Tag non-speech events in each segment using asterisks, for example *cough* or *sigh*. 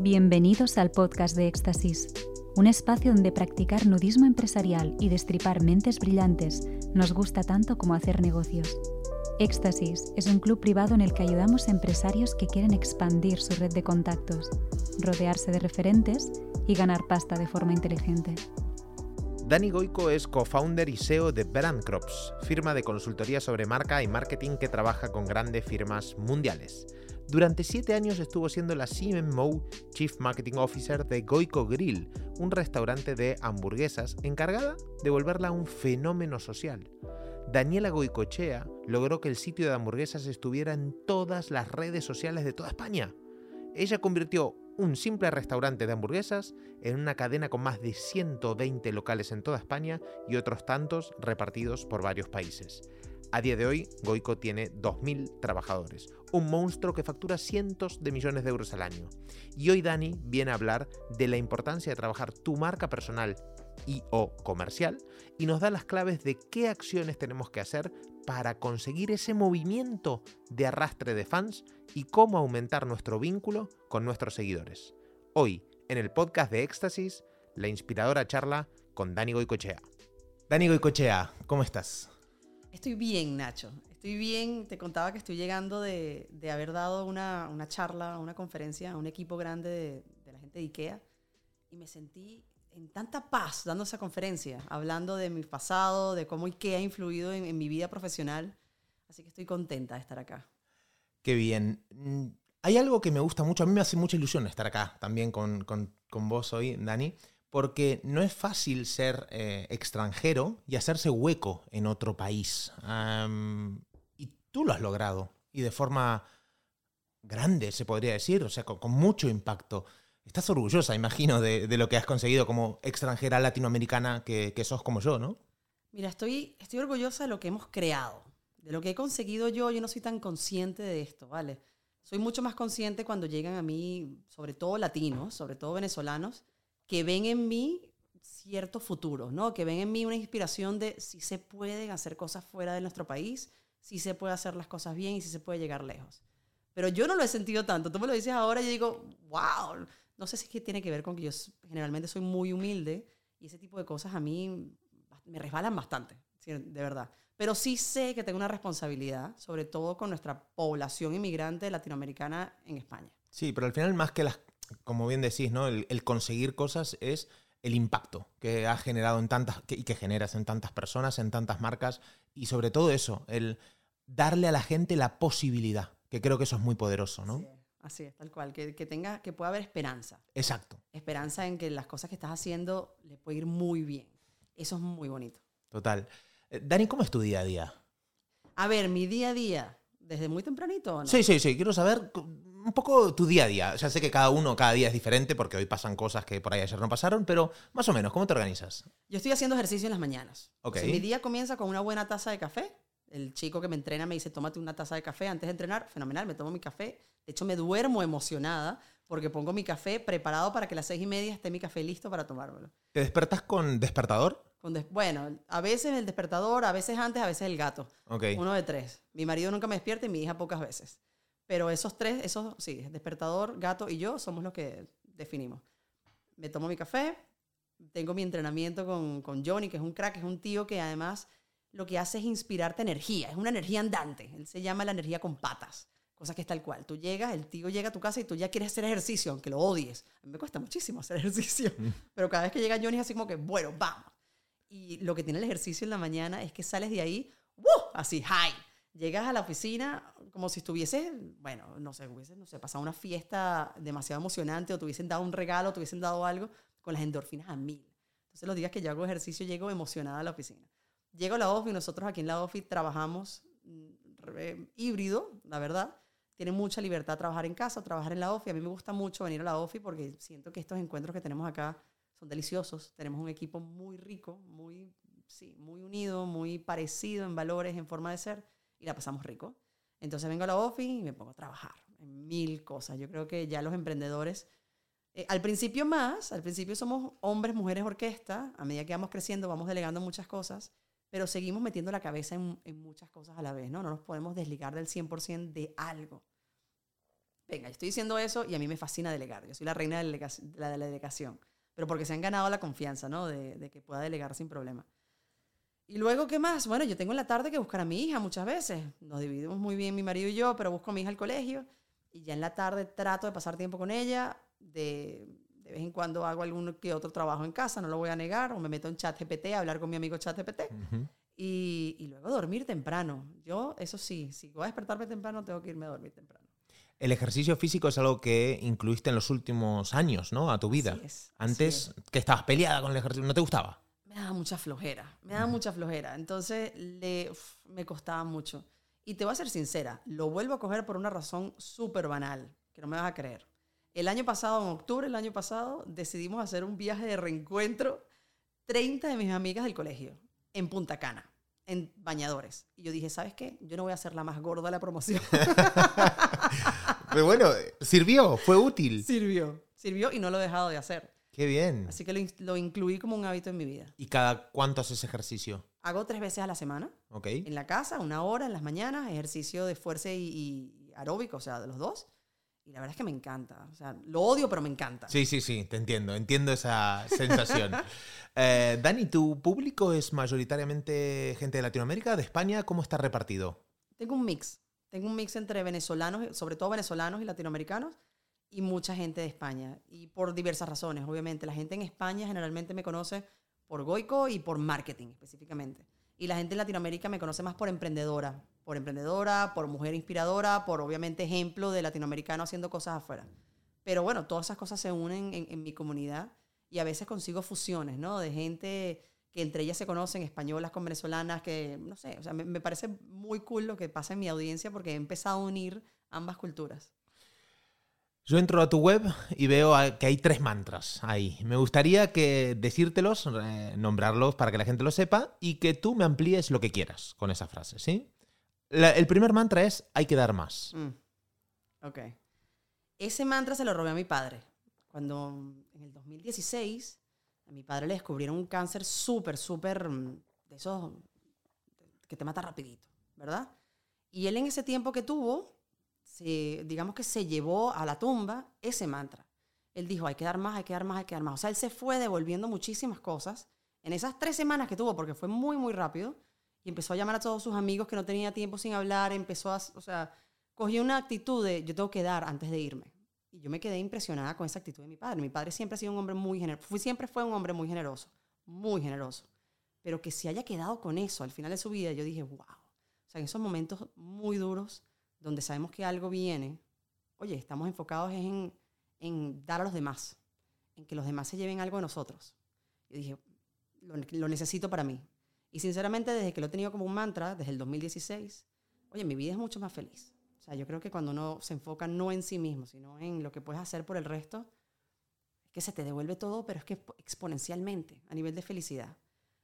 Bienvenidos al podcast de Éxtasis, un espacio donde practicar nudismo empresarial y destripar mentes brillantes nos gusta tanto como hacer negocios. Éxtasis es un club privado en el que ayudamos a empresarios que quieren expandir su red de contactos, rodearse de referentes y ganar pasta de forma inteligente. Dani Goico es co-founder y CEO de Brand Crops, firma de consultoría sobre marca y marketing que trabaja con grandes firmas mundiales. Durante siete años estuvo siendo la CMO Chief Marketing Officer de Goico Grill, un restaurante de hamburguesas encargada de volverla un fenómeno social. Daniela Goicochea logró que el sitio de hamburguesas estuviera en todas las redes sociales de toda España. Ella convirtió un simple restaurante de hamburguesas en una cadena con más de 120 locales en toda España y otros tantos repartidos por varios países. A día de hoy, Goico tiene 2.000 trabajadores, un monstruo que factura cientos de millones de euros al año. Y hoy Dani viene a hablar de la importancia de trabajar tu marca personal y o comercial y nos da las claves de qué acciones tenemos que hacer para conseguir ese movimiento de arrastre de fans y cómo aumentar nuestro vínculo con nuestros seguidores. Hoy, en el podcast de Éxtasis, la inspiradora charla con Dani Goicochea. Dani Goicochea, ¿cómo estás? Estoy bien, Nacho. Estoy bien. Te contaba que estoy llegando de, haber dado una, charla, una conferencia a un equipo grande de, la gente de IKEA y me sentí en tanta paz dando esa conferencia, hablando de mi pasado, de cómo IKEA ha influido en, mi vida profesional. Así que estoy contenta de estar acá. Qué bien. Mm, hay algo que me gusta mucho, a mí me hace mucha ilusión estar acá también con, con vos hoy, Dani, porque no es fácil ser eh, extranjero y hacerse hueco en otro país. y tú lo has logrado, y de forma grande, se podría decir, o sea, con, mucho impacto. Estás orgullosa, imagino, de, lo que has conseguido como extranjera latinoamericana que, sos como yo, ¿no? Mira, estoy, estoy orgullosa de lo que hemos creado, de lo que he conseguido yo. Yo no soy tan consciente de esto, ¿vale? Soy mucho más consciente cuando llegan a mí, sobre todo latinos, sobre todo venezolanos, que ven en mí cierto futuro, ¿no? Que ven en mí una inspiración de si se pueden hacer cosas fuera de nuestro país, si se puede hacer las cosas bien y si se puede llegar lejos. Pero yo no lo he sentido tanto. Tú me lo dices ahora y yo digo, wow. No sé si es que tiene que ver con que yo generalmente soy muy humilde y ese tipo de cosas a mí me resbalan bastante, de verdad. Pero sí sé que tengo una responsabilidad, sobre todo con nuestra población inmigrante latinoamericana en España. Sí, pero al final más que las como bien decís, ¿no? El, conseguir cosas es el impacto que has generado en tantas y que generas en tantas personas, en tantas marcas y sobre todo eso, el darle a la gente la posibilidad, que creo que eso es muy poderoso, ¿no? así es, tal cual, que, tenga, que pueda haber esperanza. Exacto. Esperanza en que las cosas que estás haciendo le puede ir muy bien. Eso es muy bonito. Total. Eh, Dani, ¿cómo es tu día a día? A ver, mi día a día, desde muy tempranito. ¿no? Sí, sí, sí. Quiero saber un poco tu día a día. Ya sé que cada uno, cada día es diferente porque hoy pasan cosas que por ahí ayer no pasaron, pero más o menos, ¿cómo te organizas? Yo estoy haciendo ejercicio en las mañanas. Okay. mi día comienza con una buena taza de café. El chico que me entrena me dice, tómate una taza de café antes de entrenar. Fenomenal, me tomo mi café. De hecho, me duermo emocionada porque pongo mi café preparado para que a las seis y media esté mi café listo para tomármelo. ¿Te despertas con despertador? Con bueno, a veces el despertador, a veces antes, a veces el gato. Okay. Uno de tres. Mi marido nunca me despierta y mi hija pocas veces. Pero esos tres, esos, sí, despertador, gato y yo somos los que definimos. Me tomo mi café, tengo mi entrenamiento con, con Johnny, que es un crack, es un tío que además lo que hace es inspirarte energía, es una energía andante. Él se llama la energía con patas, cosa que es tal cual. Tú llegas, el tío llega a tu casa y tú ya quieres hacer ejercicio, aunque lo odies. A mí me cuesta muchísimo hacer *laughs* ejercicio, mm. pero cada vez que llega Johnny es así como que, bueno, vamos. Y lo que tiene el ejercicio en la mañana es que sales de ahí, ¡uh! así, high llegas a la oficina como si estuviese, bueno, no sé, hubiese, no sé, pasado una fiesta demasiado emocionante o te hubiesen dado un regalo, te hubiesen dado algo, con las endorfinas a mil. Entonces los días que yo hago ejercicio llego emocionada a la oficina. Llego a la OFI, nosotros aquí en la OFI trabajamos mm, híbrido, la verdad. Tiene mucha libertad trabajar en casa, trabajar en la OFI. A mí me gusta mucho venir a la OFI porque siento que estos encuentros que tenemos acá son deliciosos. Tenemos un equipo muy rico, muy, sí, muy unido, muy parecido en valores, en forma de ser y la pasamos rico. Entonces vengo a la office y me pongo a trabajar en mil cosas. Yo creo que ya los emprendedores, eh, al principio más, al principio somos hombres, mujeres, orquesta, a medida que vamos creciendo vamos delegando muchas cosas, pero seguimos metiendo la cabeza en, en muchas cosas a la vez, ¿no? No nos podemos desligar del 100% de algo. venga, estoy diciendo eso y a mí me fascina delegar. Yo soy la reina de, la delegación. Pero porque se han ganado la confianza, ¿no? De, de, que pueda delegar sin problema. Y luego, ¿qué más? Bueno, yo tengo en la tarde que buscar a mi hija muchas veces. Nos dividimos muy bien mi marido y yo, pero busco a mi hija al colegio. Y ya en la tarde trato de pasar tiempo con ella. De, de vez en cuando hago algún que otro trabajo en casa, no lo voy a negar. O me meto en chat GPT a hablar con mi amigo chat GPT. y, y luego dormir temprano. Yo, eso sí, si voy a despertarme temprano, tengo que irme a dormir temprano. El ejercicio físico es algo que incluiste en los últimos años, ¿no? A tu vida. Antes que estabas peleada con el ejercicio, ¿no te gustaba? Me daba mucha flojera, me daba mucha flojera. Entonces le, me costaba mucho. Y te voy a ser sincera, lo vuelvo a coger por una razón súper banal, que no me vas a creer. El año pasado, en octubre del año pasado, decidimos hacer un viaje de reencuentro, 30 de mis amigas del colegio, en Punta Cana en bañadores. Y yo dije, ¿sabes qué? Yo no voy a ser la más gorda de la promoción. *laughs* Pero bueno, sirvió, fue útil. Sirvió, sirvió y no lo he dejado de hacer. Qué bien. Así que lo, incluí como un hábito en mi vida. ¿Y cada cuánto haces ejercicio? Hago tres veces a la semana. Ok. En la casa, una hora en las mañanas, ejercicio de fuerza y, y aeróbico, o sea, de los dos. Y la verdad es que me encanta. O sea, lo odio, pero me encanta. Sí, sí, sí, te entiendo. Entiendo esa *laughs* sensación. eh, Dani, ¿tu público es mayoritariamente gente de Latinoamérica, de España? ¿Cómo está repartido? Tengo un mix. Tengo un mix entre venezolanos, sobre todo venezolanos y latinoamericanos, y mucha gente de España. Y por diversas razones, obviamente. La gente en España generalmente me conoce por Goico y por marketing específicamente. Y la gente en Latinoamérica me conoce más por emprendedora, por emprendedora, por mujer inspiradora, por obviamente ejemplo de latinoamericano haciendo cosas afuera. Pero bueno, todas esas cosas se unen en, mi comunidad y a veces consigo fusiones, ¿no? De gente que entre ellas se conocen, españolas con venezolanas, que no sé, o sea, me, me parece muy cool lo que pasa en mi audiencia porque he empezado a unir ambas culturas. Yo entro a tu web y veo que hay tres mantras ahí. Me gustaría que decírtelos, eh, nombrarlos para que la gente lo sepa y que tú me amplíes lo que quieras con esa frase, ¿sí? el primer mantra es hay que dar más. Mm. Ok. Ese mantra se lo robé a mi padre. Cuando en el 2016 a mi padre le descubrieron un cáncer súper, súper mm, de esos que te mata rapidito, ¿verdad? Y él en ese tiempo que tuvo, digamos que se llevó a la tumba ese mantra. Él dijo, hay que dar más, hay que dar más, hay que dar más. O sea, él se fue devolviendo muchísimas cosas en esas tres semanas que tuvo, porque fue muy, muy rápido y empezó a llamar a todos sus amigos que no tenía tiempo sin hablar, empezó a, o sea, cogió una actitud de yo tengo que dar antes de irme. Y yo me quedé impresionada con esa actitud de mi padre. Mi padre siempre ha sido un hombre muy generoso, siempre fue un hombre muy generoso, muy generoso. Pero que se haya quedado con eso al final de su vida, yo dije, wow. O sea, en esos momentos muy duros, donde sabemos que algo viene, oye, estamos enfocados en, en dar a los demás, en que los demás se lleven algo de nosotros. Yo dije, lo, lo necesito para mí. Y sinceramente, desde que lo he tenido como un mantra, desde el 2016, oye, mi vida es mucho más feliz. O sea, yo creo que cuando uno se enfoca no en sí mismo, sino en lo que puedes hacer por el resto, es que se te devuelve todo, pero es que exponencialmente, a nivel de felicidad.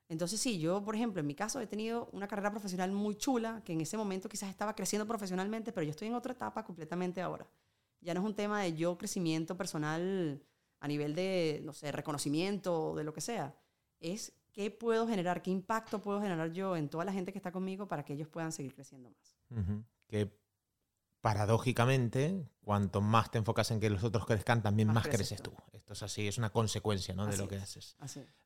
Entonces, sí, yo, por ejemplo, en mi caso he tenido una carrera profesional muy chula, que en ese momento quizás estaba creciendo profesionalmente, pero yo estoy en otra etapa completamente ahora. Ya no es un tema de yo crecimiento personal a nivel de, no sé, reconocimiento, de lo que sea. Es ¿qué puedo generar? ¿Qué impacto puedo generar yo en toda la gente que está conmigo para que ellos puedan seguir creciendo más? Que paradójicamente, cuanto más te enfocas en que los otros crezcan, también más, creces, tú. Esto es así, es una consecuencia ¿no? de lo que haces.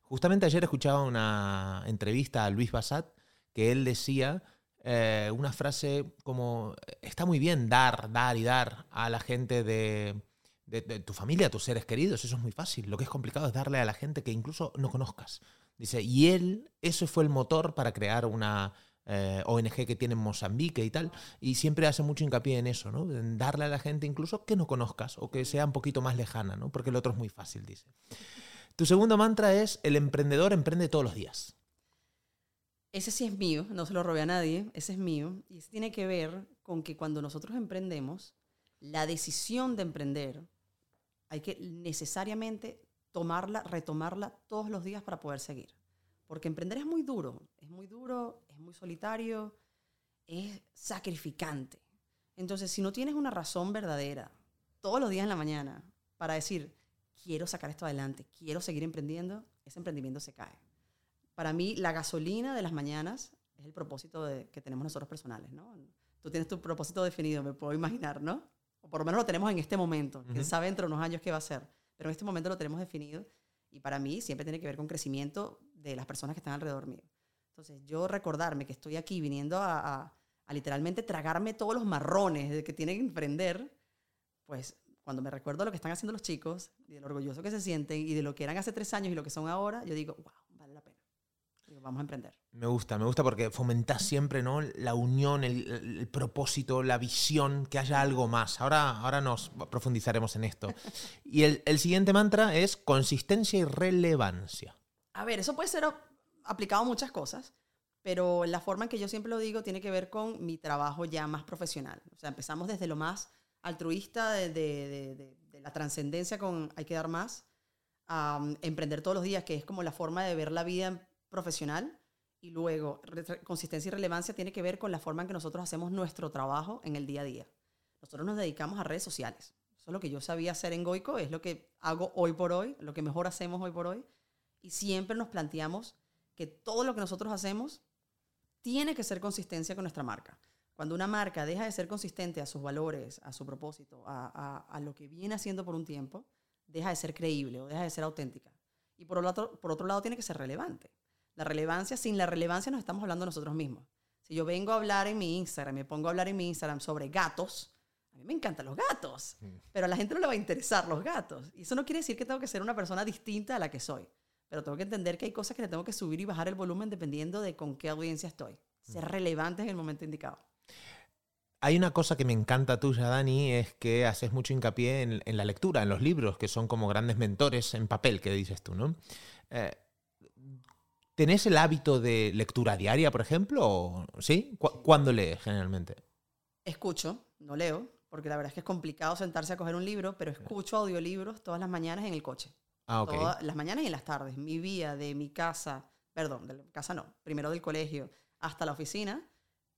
Justamente ayer escuchaba una entrevista a Luis Bassat que él decía eh, una frase como, está muy bien dar, dar y dar a la gente de, de, tu familia, a tus seres queridos, eso es muy fácil. Lo que es complicado es darle a la gente que incluso no conozcas. Dice, y él, eso fue el motor para crear una eh, ONG que tiene en Mozambique y tal, y siempre hace mucho hincapié en eso, ¿no? En darle a la gente incluso que no conozcas o que sea un poquito más lejana. Porque el otro es muy fácil, dice. Tu segundo mantra es, el emprendedor emprende todos los días. Ese sí es mío, no se lo robé a nadie, ese es mío, y tiene que ver con que cuando nosotros emprendemos, la decisión de emprender hay que necesariamente tomarla, retomarla todos los días para poder seguir. Porque emprender es muy duro, es muy duro, es muy solitario, es sacrificante. Entonces, si no tienes una razón verdadera todos los días en la mañana para decir, quiero sacar esto adelante, quiero seguir emprendiendo, ese emprendimiento se cae. Para mí, la gasolina de las mañanas es el propósito que tenemos nosotros personales, ¿no? Tú tienes tu propósito definido, me puedo imaginar, ¿no? O por lo menos lo tenemos en este momento. Quién Ujú. sabe dentro de unos años qué va a ser. Pero en este momento lo tenemos definido. Y para mí siempre tiene que ver con crecimiento de las personas que están alrededor mío. Entonces, yo recordarme que estoy aquí viniendo a, literalmente tragarme todos los marrones que tienen que emprender, pues cuando me recuerdo lo que están haciendo los chicos, y de lo orgulloso que se sienten, y de lo que eran hace tres años y lo que son ahora, yo digo, wow. Digo, vamos a emprender. Me gusta, me gusta porque fomentás siempre ¿no? la unión, el, el propósito, la visión, que haya algo más. Ahora, ahora nos profundizaremos en esto. *laughs* Y el, el siguiente mantra es consistencia y relevancia. A ver, eso puede ser aplicado a muchas cosas, pero la forma en que yo siempre lo digo tiene que ver con mi trabajo ya más profesional. O sea, empezamos desde lo más altruista, de, de- de- de- la trascendencia con hay que dar más, a um, emprender todos los días, que es como la forma de ver la vida profesional. Y luego, consistencia y relevancia tiene que ver con la forma en que nosotros hacemos nuestro trabajo en el día a día. Nosotros nos dedicamos a redes sociales. Eso es lo que yo sabía hacer en Goico, es lo que hago hoy por hoy, lo que mejor hacemos hoy por hoy. Y siempre nos planteamos que todo lo que nosotros hacemos tiene que ser consistencia con nuestra marca. Cuando una marca deja de ser consistente a sus valores, a su propósito, a, a- a lo que viene haciendo por un tiempo, deja de ser creíble o deja de ser auténtica. Y por otro, por otro lado, tiene que ser relevante. La relevancia, sin la relevancia nos estamos hablando nosotros mismos. Si yo vengo a hablar en mi Instagram, me pongo a hablar en mi Instagram sobre gatos, a mí me encantan los gatos, pero a la gente no le va a interesar los gatos. Y eso no quiere decir que tengo que ser una persona distinta a la que soy. Pero tengo que entender que hay cosas que le tengo que subir y bajar el volumen dependiendo de con qué audiencia estoy. Ser relevante en el momento indicado. Hay una cosa que me encanta tuya, Dani, es que haces mucho hincapié en, en la lectura, en los libros, que son como grandes mentores en papel, que dices tú, ¿no? Eh, ¿Tenés el hábito de lectura diaria, por ejemplo? o- ¿Sí? ¿Cu- ¿Cuándo lees generalmente? Escucho, no leo, porque la verdad es que es complicado sentarse a coger un libro, pero escucho audiolibros todas las mañanas en el coche. Ah, ok. Todas las mañanas y en las tardes. Mi vía de mi casa, perdón, de casa no, primero del colegio hasta la oficina,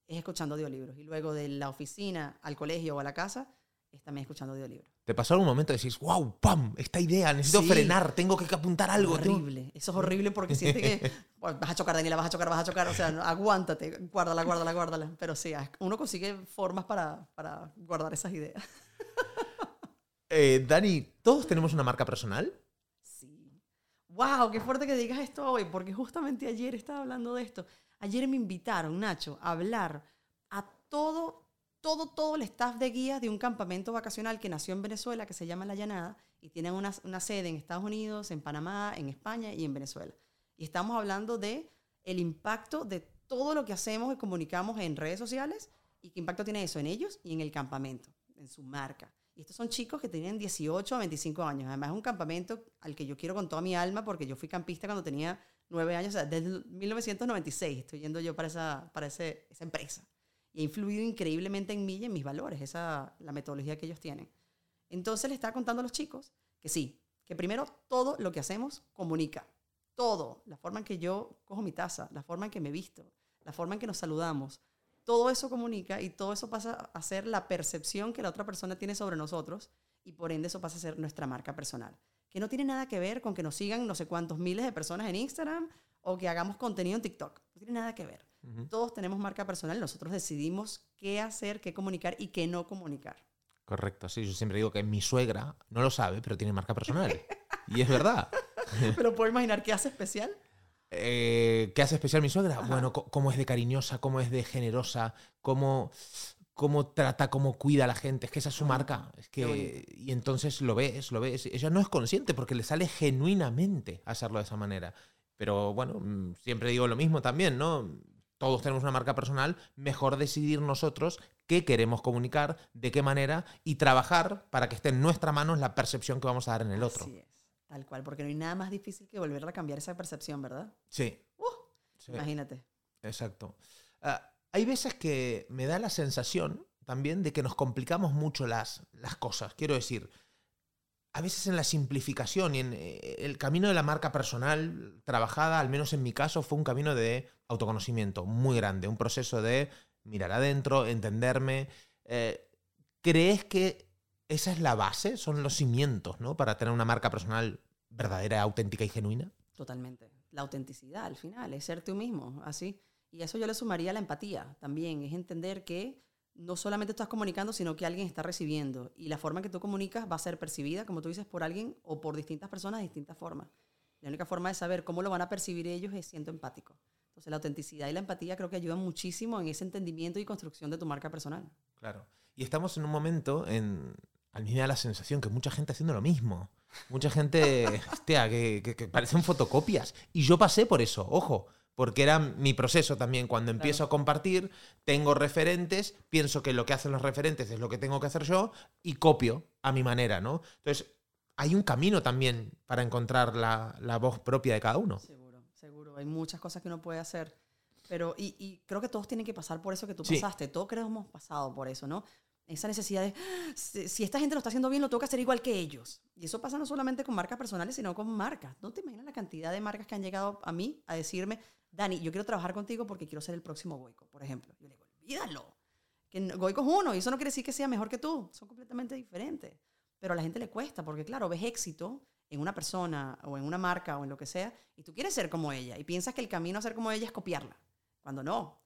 es escuchando audiolibros. Y luego de la oficina al colegio o a la casa, es también escuchando audiolibros. ¿Te pasó algún momento de decir, wow, pam, esta idea, necesito Sí. frenar, tengo que apuntar algo? tengo-". horrible. Eso es horrible porque siente que *laughs* "Bueno, vas a chocar, Daniela, vas a chocar, vas a chocar. O sea, no, aguántate, guárdala, guárdala, guárdala. Pero sí, uno consigue formas para, para guardar esas ideas. *laughs* Eh, Dani, ¿todos tenemos una marca personal? Sí. Wow, qué fuerte que digas esto hoy, porque justamente ayer estaba hablando de esto. Ayer me invitaron, Nacho, a hablar a todo, todo, todo el staff de guías de un campamento vacacional que nació en Venezuela, que se llama La Llanada, y tienen una, una sede en Estados Unidos, en Panamá, en España y en Venezuela. Y estamos hablando de el impacto de todo lo que hacemos y comunicamos en redes sociales y qué impacto tiene eso en ellos y en el campamento, en su marca. Y estos son chicos que tienen 18 a 25 años. Además, es un campamento al que yo quiero con toda mi alma porque yo fui campista cuando tenía 9 años. O sea, desde el 1996 estoy yendo yo para esa, para ese- esa empresa. Y ha influido increíblemente en mí y en mis valores, esa, la metodología que ellos tienen. Entonces le estaba contando a los chicos que sí, que primero todo lo que hacemos comunica. Todo. La forma en que yo cojo mi taza, la forma en que me visto, la forma en que nos saludamos. Todo eso comunica y todo eso pasa a ser la percepción que la otra persona tiene sobre nosotros y por ende eso pasa a ser nuestra marca personal. Que no tiene nada que ver con que nos sigan no sé cuántos miles de personas en Instagram o que hagamos contenido en TikTok. No tiene nada que ver. Todos tenemos marca personal. Nosotros decidimos qué hacer, qué comunicar y qué no comunicar. Correcto, sí, yo siempre digo que mi suegra no lo sabe, pero tiene marca personal. *laughs* y es verdad. Pero puedo imaginar qué hace especial. Eh, ¿Qué hace especial mi suegra? Bueno, cómo es de cariñosa, cómo es de generosa, cómo, cómo trata, cómo cuida a la gente. Es que esa es su marca. Es que, y entonces lo ves, lo ves. Ella no es consciente porque le sale genuinamente hacerlo de esa manera. Pero bueno, mm, siempre digo lo mismo también, ¿no? Todos tenemos una marca personal, mejor decidir nosotros qué queremos comunicar, de qué manera y trabajar para que esté en nuestra mano la percepción que vamos a dar en el otro. Así es, tal cual, porque no hay nada más difícil que volver a cambiar esa percepción, ¿verdad? Sí. Uh, sí. Imagínate. Exacto. Ah, hay veces que me da la sensación también de que nos complicamos mucho las, las cosas. Quiero decir, a veces en la simplificación y en eh, el camino de la marca personal trabajada, al menos en mi caso, fue un camino de autoconocimiento muy grande, un proceso de mirar adentro, entenderme. Eh, ¿Crees que esa es la base, son los cimientos, ¿no? Para tener una marca personal verdadera, auténtica y genuina. Totalmente. La autenticidad al final, es ser tú mismo, así. Y eso yo le sumaría la empatía también, es entender que no solamente estás comunicando, sino que alguien está recibiendo. Y la forma en que tú comunicas va a ser percibida, como tú dices, por alguien o por distintas personas de distintas formas. La única forma de saber cómo lo van a percibir ellos es siendo empático. Entonces la autenticidad y la empatía creo que ayudan muchísimo en ese entendimiento y construcción de tu marca personal. Claro. Y estamos en un momento, en, a mí me da la sensación que mucha gente haciendo lo mismo. Mucha gente, *laughs* hostia, que, que, que parecen fotocopias. Y yo pasé por eso, ojo porque era mi proceso también. Cuando empiezo a compartir, tengo referentes, pienso que lo que hacen los referentes es lo que tengo que hacer yo y copio a mi manera, ¿no? Entonces, hay un camino también para encontrar la, la voz propia de cada uno. Seguro, seguro. Hay muchas cosas que uno puede hacer. Pero, y, y creo que todos tienen que pasar por eso que tú Sí. pasaste. Todos creo que hemos pasado por eso, ¿no? Esa necesidad de, "Ah, si si esta gente lo está haciendo bien, lo tengo que hacer igual que ellos. Y eso pasa no solamente con marcas personales, sino con marcas. No te imaginas la cantidad de marcas que han llegado a mí a decirme, Dani, yo quiero trabajar contigo porque quiero ser el próximo Goico, por ejemplo. Yo le digo, olvídalo. Que Goico es uno y eso no quiere decir que sea mejor que tú. Son completamente diferentes. Pero a la gente le cuesta porque, claro, ves éxito en una persona o en una marca o en lo que sea y tú quieres ser como ella y piensas que el camino a ser como ella es copiarla. Cuando no.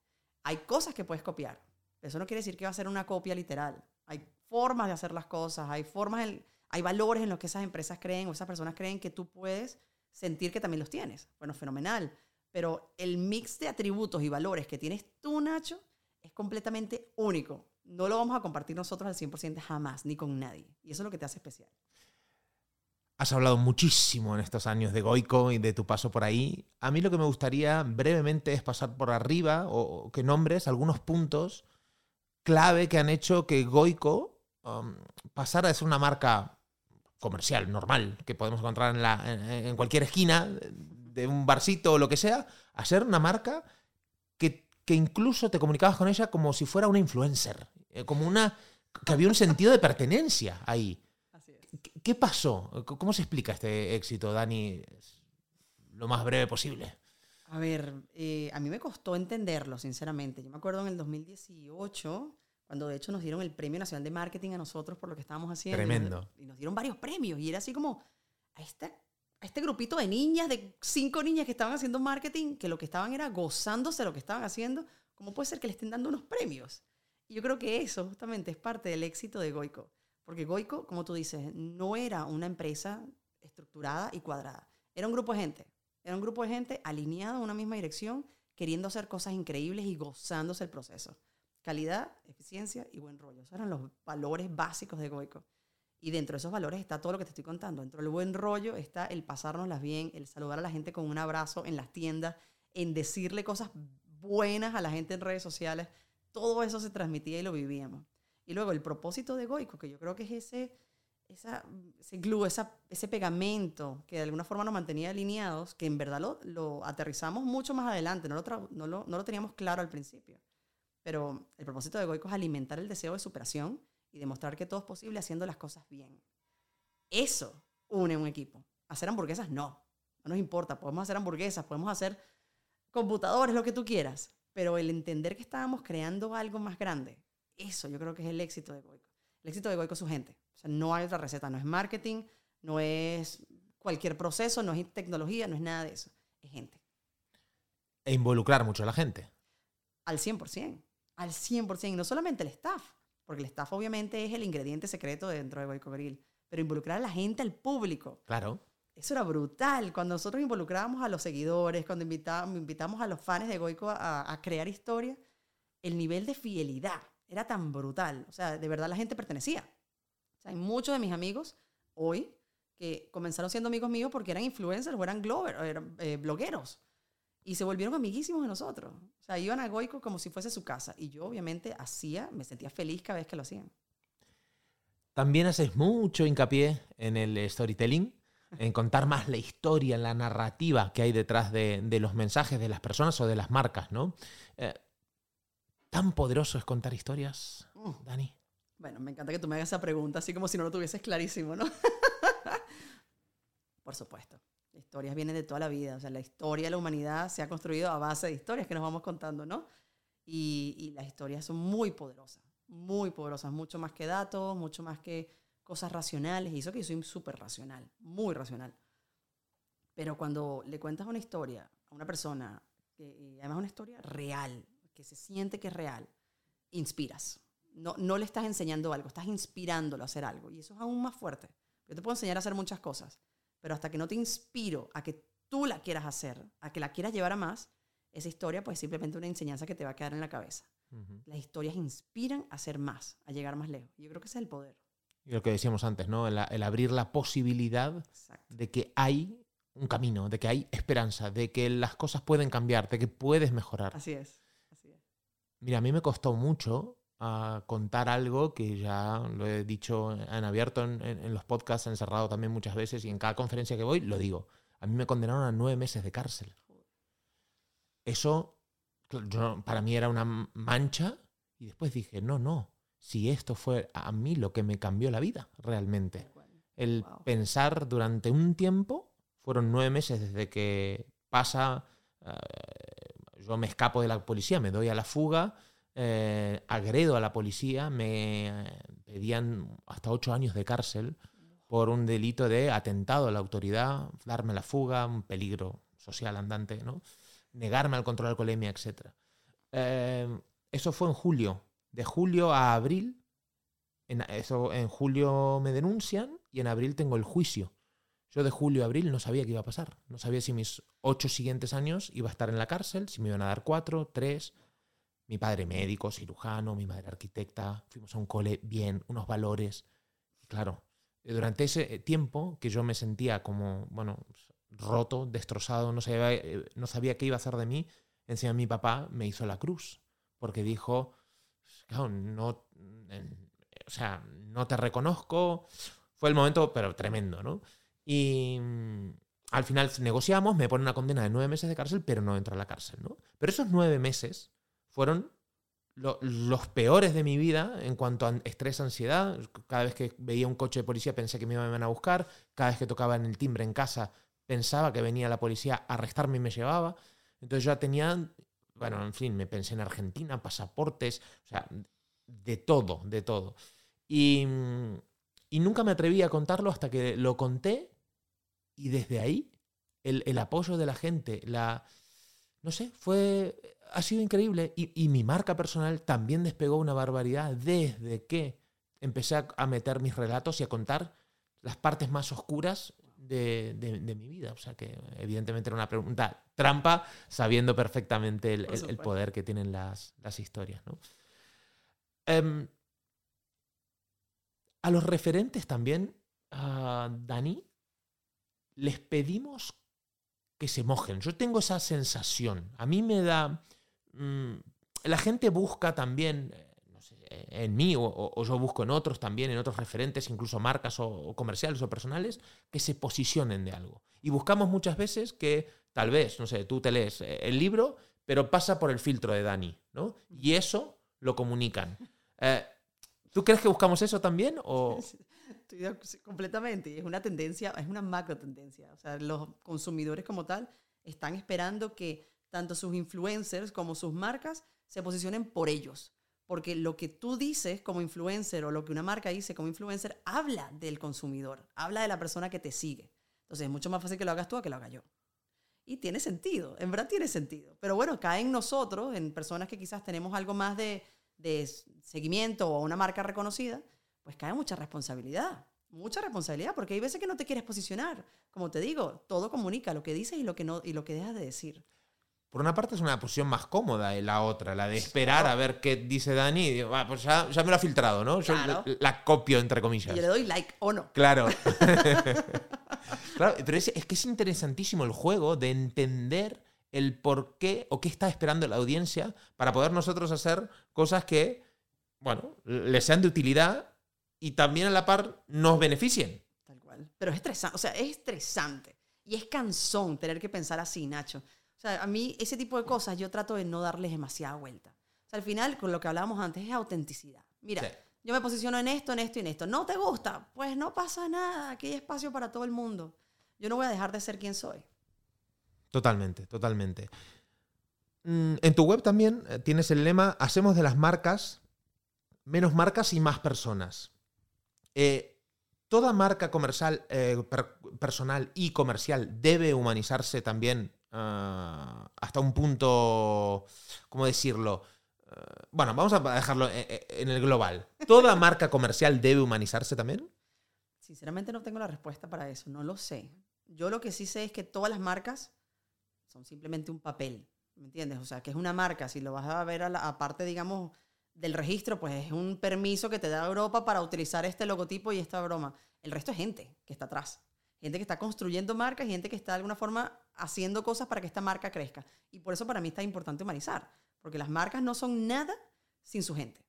Hay cosas que puedes copiar. Eso no quiere decir que va a ser una copia literal. Hay formas de hacer las cosas, hay formas, en- hay valores en los que esas empresas creen o esas personas creen que tú puedes sentir que también los tienes. Bueno, fenomenal. Pero el mix de atributos y valores que tienes tú, Nacho, es completamente único. No lo vamos a compartir nosotros al 100% jamás, ni con nadie. Y eso es lo que te hace especial. Has hablado muchísimo en estos años de Goico y de tu paso por ahí. A mí lo que me gustaría brevemente es pasar por arriba o, que nombres algunos puntos clave que han hecho que Goico um, pasara de ser una marca comercial, normal, que podemos encontrar en, la- en cualquier esquina de un barcito o lo que sea, a ser una marca que, que incluso te comunicabas con ella como si fuera una influencer, eh, como una que había un sentido de pertenencia ahí. Así es. ¿Qué- ¿Qué pasó? ¿Cómo se explica este éxito, Dani? Lo más breve posible. A ver, eh, a mí me costó entenderlo, sinceramente. Yo me acuerdo en el 2018, cuando de hecho nos dieron el Premio Nacional de Marketing a nosotros por lo que estábamos haciendo. y nos- Tremendo. Y nos, dieron varios premios. Y era así como a, esta, a este grupito de niñas, de cinco niñas que estaban haciendo marketing, que lo que estaban era gozándose lo que estaban haciendo. ¿Cómo puede ser que le estén dando unos premios? Y yo creo que eso justamente es parte del éxito de Goico. Porque Goico, como tú dices, no era una empresa estructurada y cuadrada. Era un grupo de gente. Era un grupo de gente alineado en una misma dirección, queriendo hacer cosas increíbles y gozándose el proceso. Calidad, eficiencia y buen rollo. Esos eran los valores básicos de Goico. Y dentro de esos valores está todo lo que te estoy contando. Dentro del buen rollo está el pasárnoslas bien, el saludar a la gente con un abrazo en las tiendas, en decirle cosas buenas a la gente en redes sociales. Todo eso se transmitía y lo vivíamos. Y luego el propósito de Goico, que yo creo que es ese, esa, ese glue, esa, ese pegamento que de alguna forma nos mantenía alineados, que en verdad lo, lo aterrizamos mucho más adelante, no lo, no, lo, no lo teníamos claro al principio. Pero el propósito de Goico es alimentar el deseo de superación y demostrar que todo es posible haciendo las cosas bien. Eso une un equipo. Hacer hamburguesas no. No nos importa. Podemos hacer hamburguesas, podemos hacer computadores, lo que tú quieras. Pero el entender que estábamos creando algo más grande, eso yo creo que es el éxito de Goico. El éxito de Goico es su gente. O sea, no hay otra receta. No es marketing, no es cualquier proceso, no es tecnología, no es nada de eso. Es gente. E involucrar mucho a la gente. Al 100%. Al 100%. Y no solamente el staff, porque el staff obviamente es el ingrediente secreto dentro de Goico Grill, pero involucrar a la gente, al público. Claro. Eso era brutal. Cuando nosotros involucrábamos a los seguidores, cuando invitábamos, invitamos a los fans de Goico a, a crear historia, el nivel de fidelidad era tan brutal. O sea, de verdad la gente pertenecía. O sea, hay muchos de mis amigos hoy que comenzaron siendo amigos míos porque eran influencers o eran, glover, eran eh, blogueros. Y se volvieron amiguísimos de nosotros. O sea, iban a Goico como si fuese su casa. Y yo, obviamente, hacía, me sentía feliz cada vez que lo hacían. También haces mucho hincapié en el storytelling, en contar más la historia, la narrativa que hay detrás de, de los mensajes de las personas o de las marcas, ¿no? Eh, ¿Tan poderoso es contar historias. Dani? Bueno, me encanta que tú me hagas esa pregunta, así como si no lo tuvieses clarísimo, ¿no? *laughs* Por supuesto. La historia viene de toda la vida. O sea, la historia de la humanidad se ha construido a base de historias que nos vamos contando, ¿no? Y, y las historias son muy poderosas, muy poderosas, mucho más que datos, mucho más que cosas racionales. Y eso que yo soy súper racional, muy racional. Pero cuando le cuentas una historia a una persona, que, y además una historia real, que se siente que es real, inspiras. No, no le estás enseñando algo, estás inspirándolo a hacer algo. Y eso es aún más fuerte. Yo te puedo enseñar a hacer muchas cosas, pero hasta que no te inspiro a que tú la quieras hacer, a que la quieras llevar a más, esa historia pues es simplemente una enseñanza que te va a quedar en la cabeza. Las historias inspiran a hacer más, a llegar más lejos. Yo creo que ese es el poder. Y lo que decíamos antes, ¿no? El, abrir la posibilidad de que hay un camino, de que hay esperanza, de que las cosas pueden cambiar, de que puedes mejorar. Así es. Así es. Mira, a mí me costó mucho a contar algo que ya lo he dicho en abierto en, los podcasts, encerrado también muchas veces y en cada conferencia que voy lo digo. A mí me condenaron a nueve meses de cárcel. Eso para mí era una mancha y después dije, no, no, si esto fue a mí lo que me cambió la vida realmente. El pensar durante un tiempo, fueron nueve meses desde que pasa, eh, yo me escapo de la policía, me doy a la fuga, eh, agredo a la policía, me eh, pedían hasta ocho años de cárcel por un delito de atentado a la autoridad, darme la fuga, un peligro social andante, ¿no? negarme al control de alcoholemia, etc. Eh, eso fue en julio. De julio a abril, en, eso, en julio me denuncian y en abril tengo el juicio. Yo de julio a abril no sabía qué iba a pasar. No sabía si mis ocho siguientes años iba a estar en la cárcel, si me iban a dar cuatro, tres, mi padre médico, cirujano, mi madre arquitecta, fuimos a un cole bien, unos valores. claro, durante ese tiempo que yo me sentía como, bueno, roto, destrozado, no sabía, eh, no sabía qué iba a hacer de mí, encima mi papá me hizo la cruz, porque dijo, no, o sea, no te reconozco. Fue el momento, pero tremendo, ¿no? Y mm, al final negociamos, me pone una condena de nueve meses de cárcel, pero no entro a la cárcel, ¿no? Pero esos nueve meses fueron los peores de mi vida en cuanto a estrés, ansiedad. Cada vez que veía un coche de policía pensé que me iban a buscar. Cada vez que tocaba en el timbre en casa pensaba que venía la policía a arrestarme y me llevaba. Entonces ya tenía, bueno, en fin, me pensé en Argentina, pasaportes, o sea, de todo, de todo. Y, y nunca me atreví a contarlo hasta que lo conté y desde ahí el, el apoyo de la gente, la... No sé, fue ha sido increíble. Y, mi marca personal también despegó una barbaridad desde que empecé a, meter mis relatos y a contar las partes más oscuras de, mi vida. O sea que evidentemente era una pregunta trampa, sabiendo perfectamente el, poder que tienen las, historias. Em, a los referentes también, a Dani, les pedimos que se mojen. Yo tengo esa sensación. A mí me da Mm, la gente busca también, eh, en mí o, yo busco en otros también, en otros referentes, incluso marcas o, comerciales o personales, que se posicionen de algo. Y buscamos muchas veces que tal vez, no sé, tú te lees eh, el libro, pero pasa por el filtro de Dani, ¿no? Y eso lo comunican. Eh, ¿Tú crees que buscamos eso también? O... *laughs* Estoy completamente. Es una tendencia, es una macro tendencia. O sea, los consumidores como tal están esperando que tanto sus influencers como sus marcas se posicionen por ellos. Porque lo que tú dices como influencer o lo que una marca dice como influencer habla del consumidor, habla de la persona que te sigue. Entonces es mucho más fácil que lo hagas tú a que lo haga yo. Y tiene sentido, en verdad tiene sentido. Pero bueno, cae en nosotros, en personas que quizás tenemos algo más de, de seguimiento o una marca reconocida, pues cae mucha responsabilidad. Mucha responsabilidad, porque hay veces que no te quieres posicionar. Como te digo, todo comunica lo que dices y lo que, no, y lo que dejas de decir. Por una parte es una posición más cómoda y la otra, la de esperar a ver qué dice Dani y digo, pues ya, me lo ha filtrado, ¿no? Yo la, copio, entre comillas. Y le doy like o no. Claro. *laughs* claro pero es, que es interesantísimo el juego de entender el por qué o qué está esperando la audiencia para poder nosotros hacer cosas que, bueno, les sean de utilidad y también a la par nos beneficien. Tal cual. Pero es estresante, o sea, es estresante. Y es cansón tener que pensar así, Nacho a mí ese tipo de cosas yo trato de no darles demasiada vuelta. O sea, al final, con lo que hablábamos antes, es autenticidad. Mira, yo me posiciono en esto, en esto y en esto. ¿No te gusta? Pues no pasa nada. Aquí hay espacio para todo el mundo. Yo no voy a dejar de ser quien soy. Totalmente, totalmente. Mm, en tu web también eh, tienes el lema, hacemos de las marcas menos marcas y más personas. Eh, toda marca comercial, eh, personal y comercial debe humanizarse también Ah, hasta un punto, ¿cómo decirlo? bueno, vamos a dejarlo eh, eh, en el global. ¿Toda *laughs* marca comercial debe humanizarse también? Sinceramente no tengo la respuesta para eso, no lo sé. Yo lo que sí sé es que todas las marcas son simplemente un papel, ¿me entiendes? O sea, que es una marca, si lo vas a ver aparte, digamos, del registro, pues es un permiso que te da Europa para utilizar este logotipo y esta broma. El resto es gente que está atrás. Gente que está construyendo marcas y gente que está de alguna forma haciendo cosas para que esta marca crezca. Y por eso para mí está importante humanizar, porque las marcas no son nada sin su gente.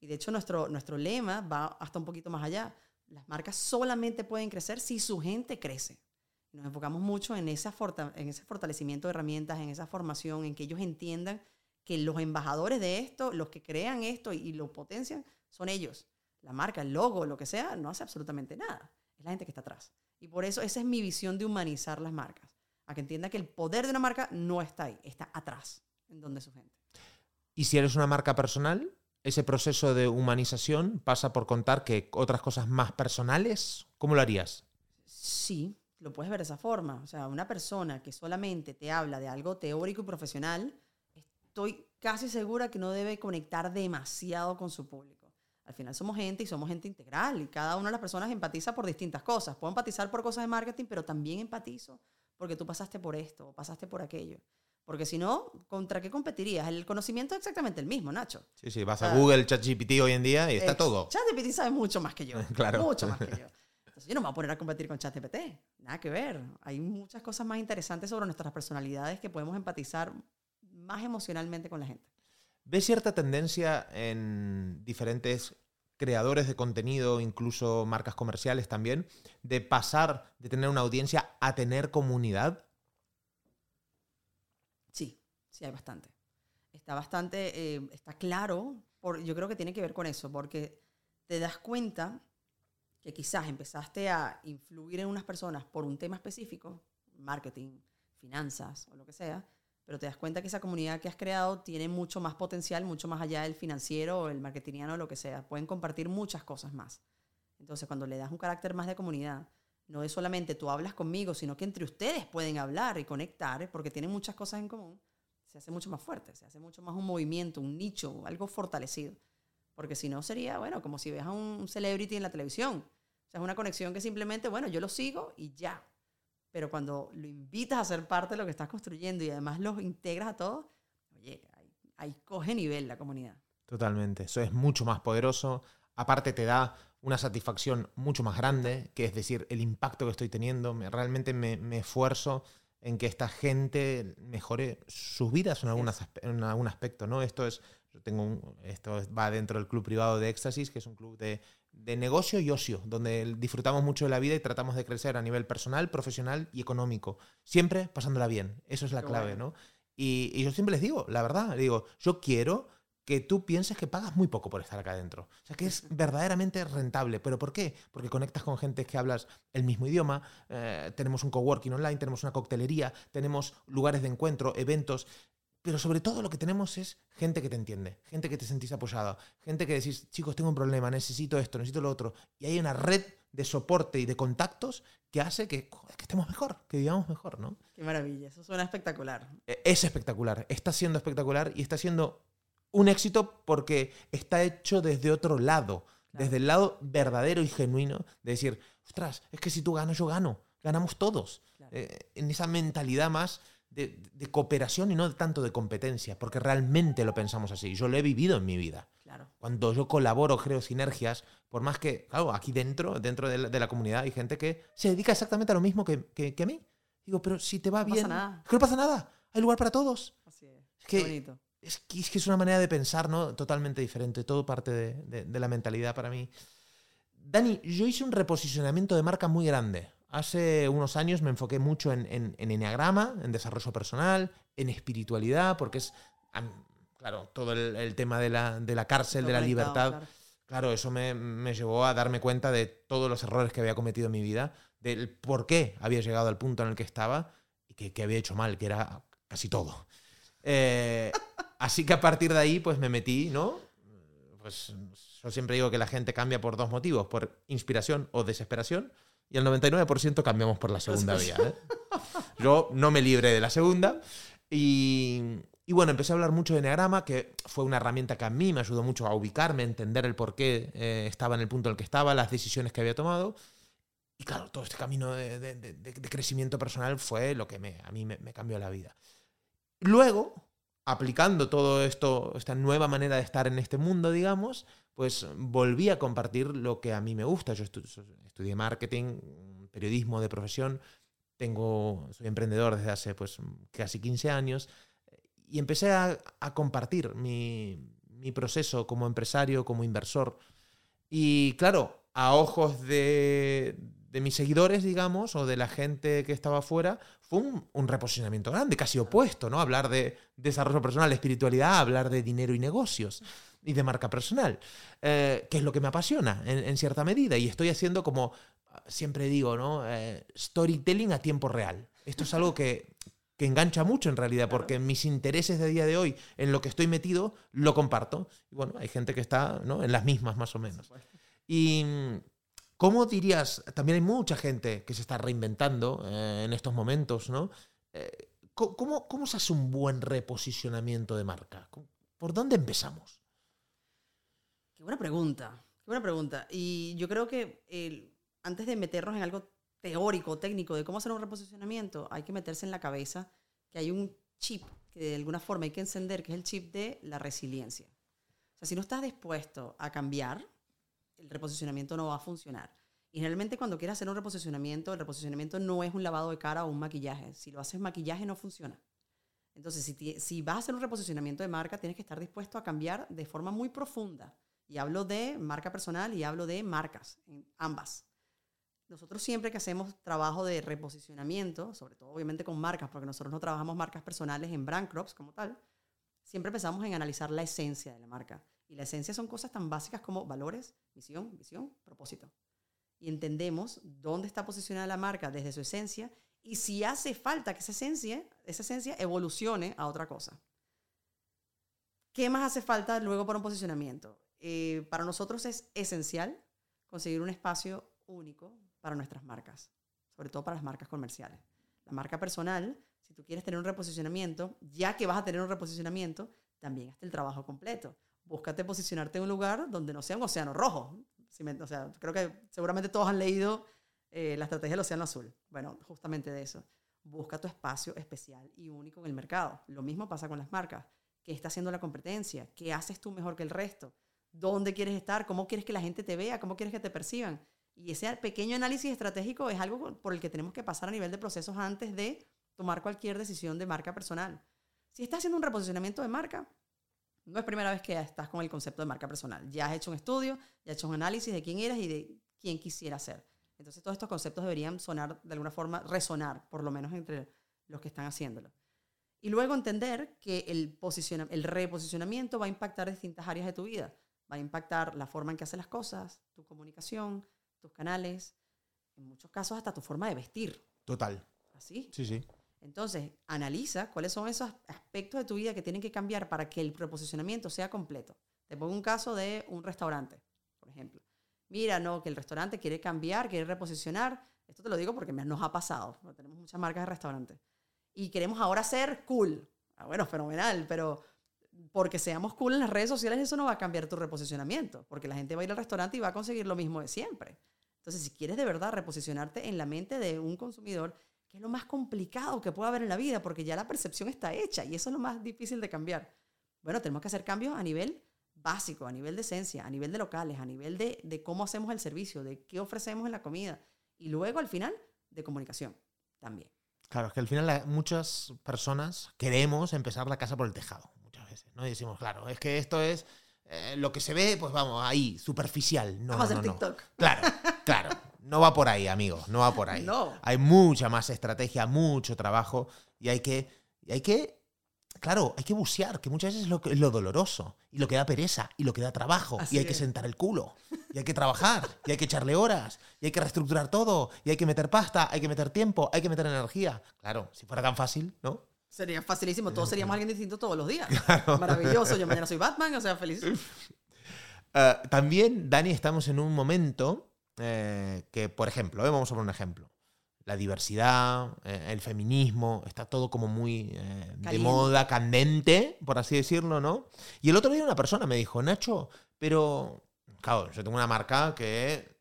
Y de hecho nuestro, nuestro lema va hasta un poquito más allá. Las marcas solamente pueden crecer si su gente crece. Nos enfocamos mucho en, esa en ese fortalecimiento de herramientas, en esa formación, en que ellos entiendan que los embajadores de esto, los que crean esto y, lo potencian, son ellos. La marca, el logo, lo que sea, no hace absolutamente nada. Es la gente que está atrás. Y por eso esa es mi visión de humanizar las marcas. A que entienda que el poder de una marca no está ahí, está atrás, en donde su gente. ¿Y si eres una marca personal? ¿Ese proceso de humanización pasa por contar que otras cosas más personales? ¿Cómo lo harías? Sí, lo puedes ver de esa forma. O sea, una persona que solamente te habla de algo teórico y profesional, estoy casi segura que no debe conectar demasiado con su público. Al final somos gente y somos gente integral y cada una de las personas empatiza por distintas cosas. Puedo empatizar por cosas de marketing, pero también empatizo porque tú pasaste por esto o pasaste por aquello. Porque si no, ¿contra qué competirías? El conocimiento es exactamente el mismo, Nacho. Sí, sí, vas a Google, ChatGPT hoy en día y está todo. ChatGPT sabe mucho más que yo. *laughs* claro. Mucho más que yo. *laughs* Entonces yo no me voy a poner a competir con ChatGPT. Nada que ver. Hay muchas cosas más interesantes sobre nuestras personalidades que podemos empatizar más emocionalmente con la gente. ¿Ves cierta tendencia en diferentes creadores de contenido, incluso marcas comerciales también, de pasar de tener una audiencia a tener comunidad? Sí, sí hay bastante. Está bastante, eh, está claro, yo creo que tiene que ver con eso, porque te das cuenta que quizás empezaste a influir en unas personas por un tema específico, marketing, finanzas o lo que sea, pero te das cuenta que esa comunidad que has creado tiene mucho más potencial, mucho más allá del financiero o el marketingiano o lo que sea. Pueden compartir muchas cosas más. Entonces, cuando le das un carácter más de comunidad, no es solamente tú hablas conmigo, sino que entre ustedes pueden hablar y conectar, porque tienen muchas cosas en común, se hace mucho más fuerte, se hace mucho más un movimiento, un nicho, algo fortalecido. Porque si no sería, bueno, como si ves a un celebrity en la televisión. O sea, es una conexión que simplemente, bueno, yo lo sigo y ya pero cuando lo invitas a ser parte de lo que estás construyendo y además los integras a todos, oye, ahí, coge nivel la comunidad. Totalmente, eso es mucho más poderoso. Aparte te da una satisfacción mucho más grande, que es decir, el impacto que estoy teniendo. Me, realmente me, esfuerzo en que esta gente mejore sus vidas en, en algún aspecto, ¿no? Esto es, yo tengo un, esto va dentro del club privado de Éxtasis, que es un club de de negocio y ocio, donde disfrutamos mucho de la vida y tratamos de crecer a nivel personal, profesional y económico. Siempre pasándola bien. Eso es la clave, ¿no? Y, yo siempre les digo, la verdad, les digo, yo quiero que tú pienses que pagas muy poco por estar acá adentro. O sea, que es *laughs* verdaderamente rentable. ¿Pero por qué? Porque conectas con gente que hablas el mismo idioma, eh, tenemos un coworking online, tenemos una coctelería, tenemos lugares de encuentro, eventos. Pero sobre todo lo que tenemos es gente que te entiende, gente que te sentís apoyada, gente que decís, chicos, tengo un problema, necesito esto, necesito lo otro. Y hay una red de soporte y de contactos que hace que, estemos mejor, que vivamos mejor, ¿no? Qué maravilla, eso suena espectacular. E, es espectacular, está siendo espectacular y está siendo un éxito porque está hecho desde otro lado, desde el lado verdadero y genuino de decir, ostras, es que si tú ganas, yo gano, ganamos todos. Eh, en esa mentalidad más de, cooperación y no tanto de competencia, porque realmente lo pensamos así. Yo lo he vivido en mi vida. Claro. Cuando yo colaboro, creo sinergias, por más que, claro, aquí dentro, dentro de la, comunidad hay gente que se dedica exactamente a lo mismo que, que, a mí. Digo, pero si te va no bien. Pasa nada. Que no pasa nada. Hay lugar para todos. Así es. Es que, bonito. Es que, es que, es una manera de pensar ¿no? totalmente diferente. Todo parte de, de la mentalidad para mí. Dani, yo hice un reposicionamiento de marca muy grande. Hace unos años me enfoqué mucho en, en, en enneagrama, en desarrollo personal, en espiritualidad, porque es, claro, todo el, tema de la, de la cárcel, de la libertad. Claro, eso me, me, llevó a darme cuenta de todos los errores que había cometido en mi vida, del por qué había llegado al punto en el que estaba y que, que había hecho mal, que era casi todo. Eh, *laughs* así que a partir de ahí, pues me metí, ¿no? Pues yo siempre digo que la gente cambia por dos motivos, por inspiración o desesperación y el 99% cambiamos por la segunda vía. ¿eh? *laughs* Yo no me libré de la segunda y, y bueno, empecé a hablar mucho de Enneagrama, que fue una herramienta que a mí me ayudó mucho a ubicarme, a entender el por qué eh, estaba en el punto en el que estaba, las decisiones que había tomado. Y claro, todo este camino de, de- de- de crecimiento personal fue lo que me, a mí me, me cambió la vida. Luego, aplicando todo esto, esta nueva manera de estar en este mundo, digamos, pues volví a compartir lo que a mí me gusta. Yo estu- estudié marketing, periodismo de profesión, tengo, soy emprendedor desde hace pues casi 15 años y empecé a, compartir mi, mi proceso como empresario, como inversor. Y claro, a ojos de, de mis seguidores, digamos, o de la gente que estaba afuera, fue un, un reposicionamiento grande, casi opuesto, ¿no? Hablar de desarrollo personal, espiritualidad, hablar de dinero y negocios y de marca personal, eh, que es lo que me apasiona en, en cierta medida. Y estoy haciendo como, siempre digo, ¿no? Eh, storytelling a tiempo real. Esto es algo que, que engancha mucho en realidad, porque mis intereses de día de hoy, en lo que estoy metido, lo comparto. Y bueno, hay gente que está ¿no? en las mismas más o menos. Y ¿cómo dirías? También hay mucha gente que se está reinventando eh, en estos momentos, ¿no? Eh, ¿cómo- ¿cómo, ¿Cómo se hace un buen reposicionamiento de marca? ¿Por dónde empezamos? Qué buena pregunta, qué buena pregunta. Y yo creo que antes de meternos en algo teórico, técnico, de cómo hacer un reposicionamiento, hay que meterse en la cabeza que hay un chip que de alguna forma hay que encender, que es el chip de la resiliencia. O sea, si no estás dispuesto a cambiar, el reposicionamiento no va a funcionar. Y generalmente cuando quieres hacer un reposicionamiento, el reposicionamiento no es un lavado de cara o un maquillaje. Si lo haces maquillaje no funciona. Entonces, si, si vas a hacer un reposicionamiento de marca, tienes que estar dispuesto a cambiar de forma muy profunda. Y hablo de marca personal y hablo de marcas, ambas. Nosotros siempre que hacemos trabajo de reposicionamiento, sobre todo obviamente con marcas, porque nosotros no trabajamos marcas personales en brand crops como tal, siempre empezamos en analizar la esencia de la marca. Y la esencia son cosas tan básicas como valores, misión, visión, propósito. Y entendemos dónde está posicionada la marca desde su esencia y si hace falta que esa esencia, esa esencia evolucione a otra cosa. ¿Qué más hace falta luego para un posicionamiento? Eh, para nosotros es esencial conseguir un espacio único para nuestras marcas, sobre todo para las marcas comerciales. La marca personal, si tú quieres tener un reposicionamiento, ya que vas a tener un reposicionamiento, también hasta el trabajo completo. Búscate posicionarte en un lugar donde no sea un océano rojo. Si me- o sea, creo que seguramente todos han leído eh, la estrategia del océano azul. Bueno, justamente de eso. Busca tu espacio especial y único en el mercado. Lo mismo pasa con las marcas. ¿Qué está haciendo la competencia? ¿Qué haces tú mejor que el resto? ¿Dónde quieres estar? ¿Cómo quieres que la gente te vea? ¿Cómo quieres que te perciban? Y ese pequeño análisis estratégico es algo por el que tenemos que pasar a nivel de procesos antes de tomar cualquier decisión de marca personal. Si estás haciendo un reposicionamiento de marca, no es primera vez que estás con el concepto de marca personal. Ya has hecho un estudio, ya has hecho un análisis de quién eras y de quién quisiera ser. Entonces todos estos conceptos deberían sonar de alguna forma, resonar, por lo menos entre los que están haciéndolo. Y luego entender que el, el reposicionamiento va a impactar distintas áreas de tu vida. Va a impactar la forma en que haces las cosas, tu comunicación, tus canales, en muchos casos hasta tu forma de vestir. Total. Así. Sí, sí. Entonces, analiza cuáles son esos aspectos de tu vida que tienen que cambiar para que el reposicionamiento sea completo. Te pongo un caso de un restaurante, por ejemplo. Mira, no, que el restaurante quiere cambiar, quiere reposicionar. Esto te lo digo porque nos ha pasado. Tenemos muchas marcas de restaurantes. Y queremos ahora ser cool. Ah, bueno, fenomenal, pero porque seamos cool en las redes sociales, eso no va a cambiar tu reposicionamiento, porque la gente va a ir al restaurante y va a conseguir lo mismo de siempre. Entonces, si quieres de verdad reposicionarte en la mente de un consumidor, que es lo más complicado que puede haber en la vida, porque ya la percepción está hecha y eso es lo más difícil de cambiar. Bueno, tenemos que hacer cambios a nivel básico, a nivel de esencia, a nivel de locales, a nivel de, de cómo hacemos el servicio, de qué ofrecemos en la comida y luego al final de comunicación también. Claro, es que al final la- muchas personas queremos empezar la casa por el tejado, veces, ¿no? Y decimos, claro, es que esto es eh, lo que se ve, pues vamos, ahí, superficial. No, Vamos no, no. TikTok. Claro, claro. No va por ahí, amigo, no va por ahí. No. Hay mucha más estrategia, mucho trabajo y hay que, y hay que, claro, hay que bucear, que muchas veces es lo, que- es lo doloroso y lo que da pereza y lo que da trabajo Así y hay que sentar el culo y hay que *laughs* trabajar y hay que echarle horas y hay que reestructurar todo y hay que meter pasta, hay que meter tiempo, hay que meter energía. Claro, si fuera tan fácil, ¿no? Sería facilísimo, todos seríamos alguien distinto todos los días. Maravilloso, yo mañana soy *laughs* Batman, o sea, feliz. Eh, también, Dani, estamos en un momento eh, que, por ejemplo, eh, vamos a poner un ejemplo. la diversidad, eh, el feminismo, está todo como muy eh, de moda, candente, por así decirlo, ¿no? Y el otro día una persona me dijo, Nacho, pero, claro, yo tengo una marca que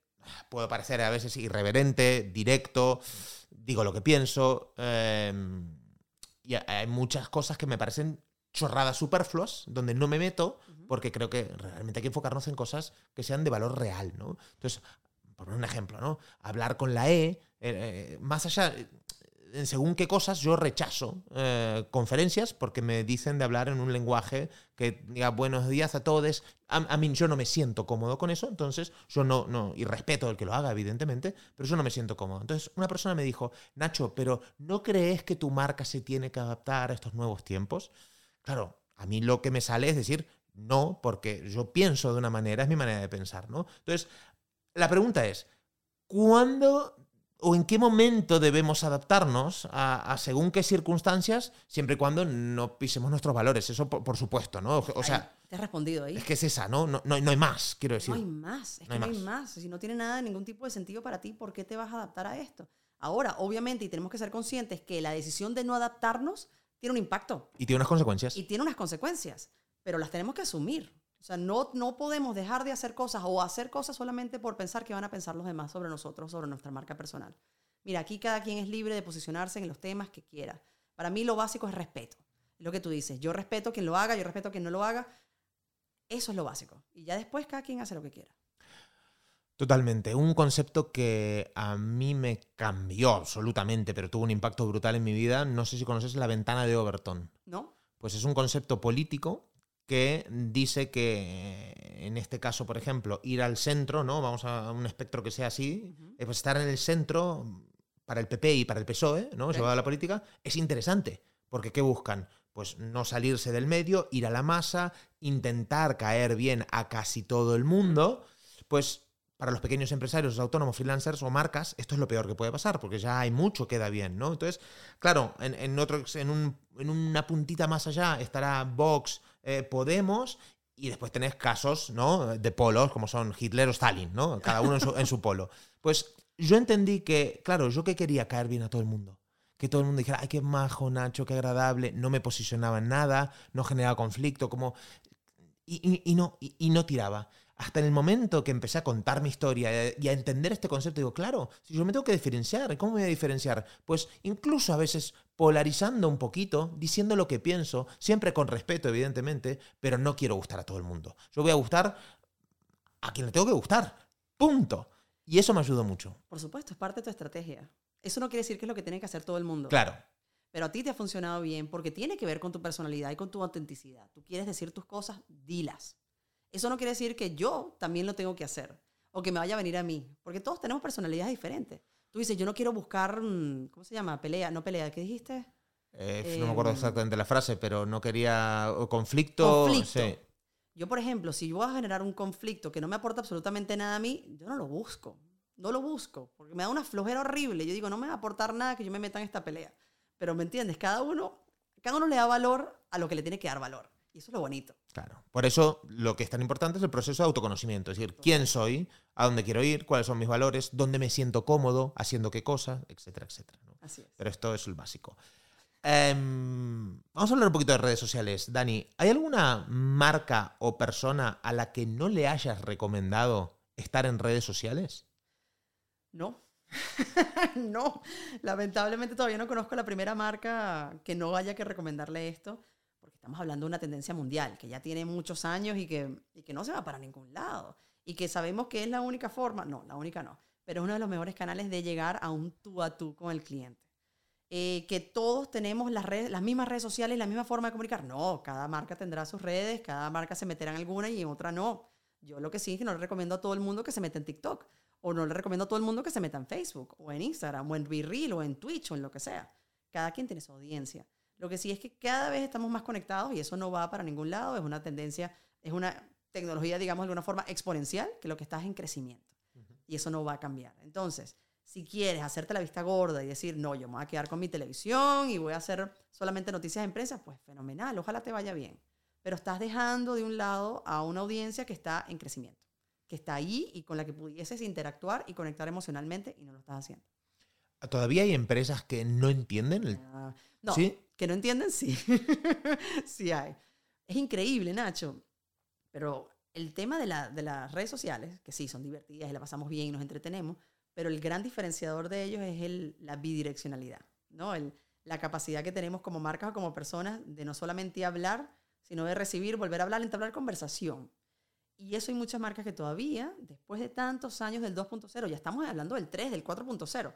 puedo parecer a veces irreverente, directo, digo lo que pienso, eh, y hay muchas cosas que me parecen chorradas superfluas, donde no me meto, porque creo que realmente hay que enfocarnos en cosas que sean de valor real, ¿no? Entonces, por un ejemplo, ¿no? Hablar con la E, eh, eh, más allá, según qué cosas, yo rechazo eh, conferencias porque me dicen de hablar en un lenguaje que diga buenos días a todos. A, a mí yo no me siento cómodo con eso, entonces yo no, no, y respeto el que lo haga, evidentemente, pero yo no me siento cómodo. Entonces, una persona me dijo, Nacho, pero ¿no crees que tu marca se tiene que adaptar a estos nuevos tiempos? Claro, a mí lo que me sale es decir, no, porque yo pienso de una manera, es mi manera de pensar, ¿no? Entonces, la pregunta es, ¿cuándo o en qué momento debemos adaptarnos a, a según qué circunstancias, siempre y cuando no pisemos nuestros valores? Eso, por, por supuesto, ¿no? O, sea, Ay, te has respondido ahí. es que es esa, ¿no? No, no, no hay más, quiero decir. No hay más, es No hay que no hay más. más. Si no tiene nada, ningún tipo de sentido para ti, ¿por qué te vas a adaptar a esto? Ahora, obviamente, y tenemos que ser conscientes que la decisión de no adaptarnos tiene un impacto Y tiene unas consecuencias. y tiene unas consecuencias, pero las tenemos que asumir. O sea, no, no podemos dejar de hacer cosas o hacer cosas solamente por pensar que van a pensar los demás sobre nosotros, sobre nuestra marca personal. Mira, aquí cada quien es libre de posicionarse en los temas que quiera. Para mí lo básico es respeto. Es lo que tú dices. Yo respeto a quien lo haga, yo respeto a quien no lo haga. Eso es lo básico. Y ya después cada quien hace lo que quiera. Totalmente. Un concepto que a mí me cambió absolutamente, pero tuvo un impacto brutal en mi vida. No sé si conoces la ventana de Overton. ¿No? Pues es un concepto político que dice que, en este caso, por ejemplo, ir al centro, ¿no? Vamos a un espectro que sea así, pues estar en el centro para el PP y para el PSOE, ¿no? Llevado a la política, es interesante. Porque ¿qué buscan? Pues no salirse del medio, ir a la masa, intentar caer bien a casi todo el mundo. Pues para los pequeños empresarios, autónomos, freelancers o marcas, esto es lo peor que puede pasar, porque ya hay mucho que da bien, ¿no? Entonces, claro, en, otro, en, un- en una puntita más allá estará Vox, eh, Podemos, y después tenés casos, ¿no? De polos, como son Hitler o Stalin, ¿no? Cada uno en su, polo. Pues yo entendí que, claro, yo que quería caer bien a todo el mundo. Que todo el mundo dijera, ay, qué majo, Nacho, qué agradable. No me posicionaba en nada, no generaba conflicto, como y, no, y no tiraba. Hasta en el momento que empecé a contar mi historia y a entender este concepto, digo, claro, si yo me tengo que diferenciar, ¿cómo me voy a diferenciar? Pues incluso a veces polarizando un poquito, diciendo lo que pienso, siempre con respeto, evidentemente, pero no quiero gustar a todo el mundo. Yo voy a gustar a quien le tengo que gustar. Punto. Y eso me ayudó mucho. Por supuesto, es parte de tu estrategia. Eso no quiere decir que es lo que tiene que hacer todo el mundo. Claro. Pero a ti te ha funcionado bien porque tiene que ver con tu personalidad y con tu autenticidad. Tú quieres decir tus cosas, dilas. Eso no quiere decir que yo también lo tengo que hacer o que me vaya a venir a mí, porque todos tenemos personalidades diferentes. Tú dices, yo no quiero buscar, mm, ¿cómo se llama? Pelea, no pelea, ¿qué dijiste? Eh, no me acuerdo Em, exactamente la frase, pero no quería conflicto. Conflicto. sí. Yo, por ejemplo, si yo voy a generar un conflicto que no me aporta absolutamente nada a mí, yo no lo busco. No lo busco, porque me da una flojera horrible. Yo digo, no me va a aportar nada que yo me meta en esta pelea. Pero, ¿me entiendes? Cada uno, cada uno le da valor a lo que le tiene que dar valor. Y eso es lo bonito. Claro. Por eso lo que es tan importante es el proceso de autoconocimiento. Es decir, quién soy, a dónde quiero ir, cuáles son mis valores, dónde me siento cómodo, haciendo qué cosas, etcétera, etcétera. ¿no? Así es. Pero esto es el básico. Em, vamos a hablar un poquito de redes sociales. Dani, ¿hay alguna marca o persona a la que no le hayas recomendado estar en redes sociales? No. *laughs* no. Lamentablemente todavía no conozco la primera marca que no haya que recomendarle esto, estamos hablando de una tendencia mundial que ya tiene muchos años y que, y que no se va para ningún lado. Y que sabemos que es la única forma, no, la única no, pero es uno de los mejores canales de llegar a un tú a tú con el cliente. Eh, que todos tenemos las, redes, las mismas redes sociales la misma forma de comunicar. No, cada marca tendrá sus redes, cada marca se meterá en alguna y en otra no. Yo lo que sí es que no le recomiendo a todo el mundo que se meta en TikTok. O no le recomiendo a todo el mundo que se meta en Facebook, o en Instagram, o en BeReal, o en Twitch, o en lo que sea. Cada quien tiene su audiencia. Lo que sí es que cada vez estamos más conectados y eso no va para ningún lado. Es una tendencia, es una tecnología, digamos, de alguna forma exponencial, que lo que está es en crecimiento. Y eso no va a cambiar. Entonces, si quieres hacerte la vista gorda y decir, no, yo me voy a quedar con mi televisión y voy a hacer solamente noticias en prensa, pues fenomenal, ojalá te vaya bien. Pero estás dejando de un lado a una audiencia que está en crecimiento, que está ahí y con la que pudieses interactuar y conectar emocionalmente y no lo estás haciendo. ¿Todavía hay empresas que no entienden el... Ah, no, ¿Sí? Que no entienden, sí. *laughs* sí hay. Es increíble, Nacho. Pero el tema de, la- de las redes sociales, que sí, son divertidas y la pasamos bien y nos entretenemos, pero el gran diferenciador de ellos es el, la bidireccionalidad, ¿no? El- la capacidad que tenemos como marcas o como personas de no solamente hablar, sino de recibir, volver a hablar, entablar conversación. Y eso hay muchas marcas que todavía, después de tantos años del 2.0, ya estamos hablando del 3, del 4.0,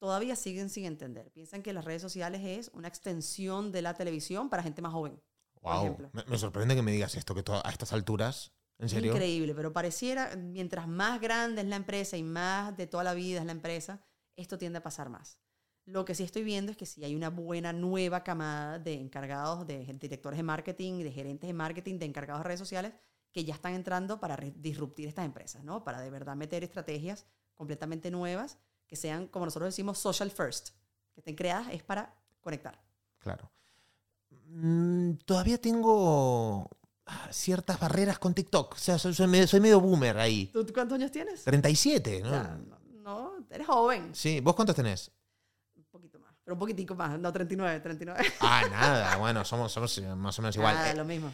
todavía siguen sin entender. Piensan que las redes sociales es una extensión de la televisión para gente más joven. Wow, me, me sorprende que me digas esto, que a estas alturas, ¿en Es serio? increíble, pero pareciera, mientras más grande es la empresa y más de toda la vida es la empresa, esto tiende a pasar más. Lo que sí estoy viendo es que sí hay una buena nueva camada de encargados, de directores de marketing, de gerentes de marketing, de encargados de redes sociales, que ya están entrando para disruptir estas empresas, ¿no? Para de verdad meter estrategias completamente nuevas que sean, como nosotros decimos, social first, que estén creadas es para conectar. Claro. Mm, todavía tengo ah, ciertas barreras con TikTok. O sea, soy, soy medio, soy medio boomer ahí. ¿Tú cuántos años tienes? 37, ¿no? Ya, no, no, eres joven. Sí, ¿vos cuántos tenés? Un poquito más, pero un poquitico más, no 39, 39. *laughs* Ah, nada, bueno, somos, somos más o menos igual. Ah, Eh, lo mismo.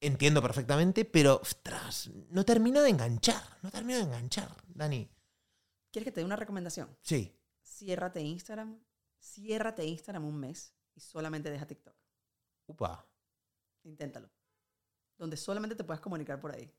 entiendo perfectamente, pero, ostras, no termino de enganchar. No termino de enganchar, Dani. ¿Quieres que te dé una recomendación? Sí. Ciérrate Instagram, ciérrate Instagram un mes y solamente deja TikTok. Upa. Inténtalo. Donde solamente te puedas comunicar por ahí.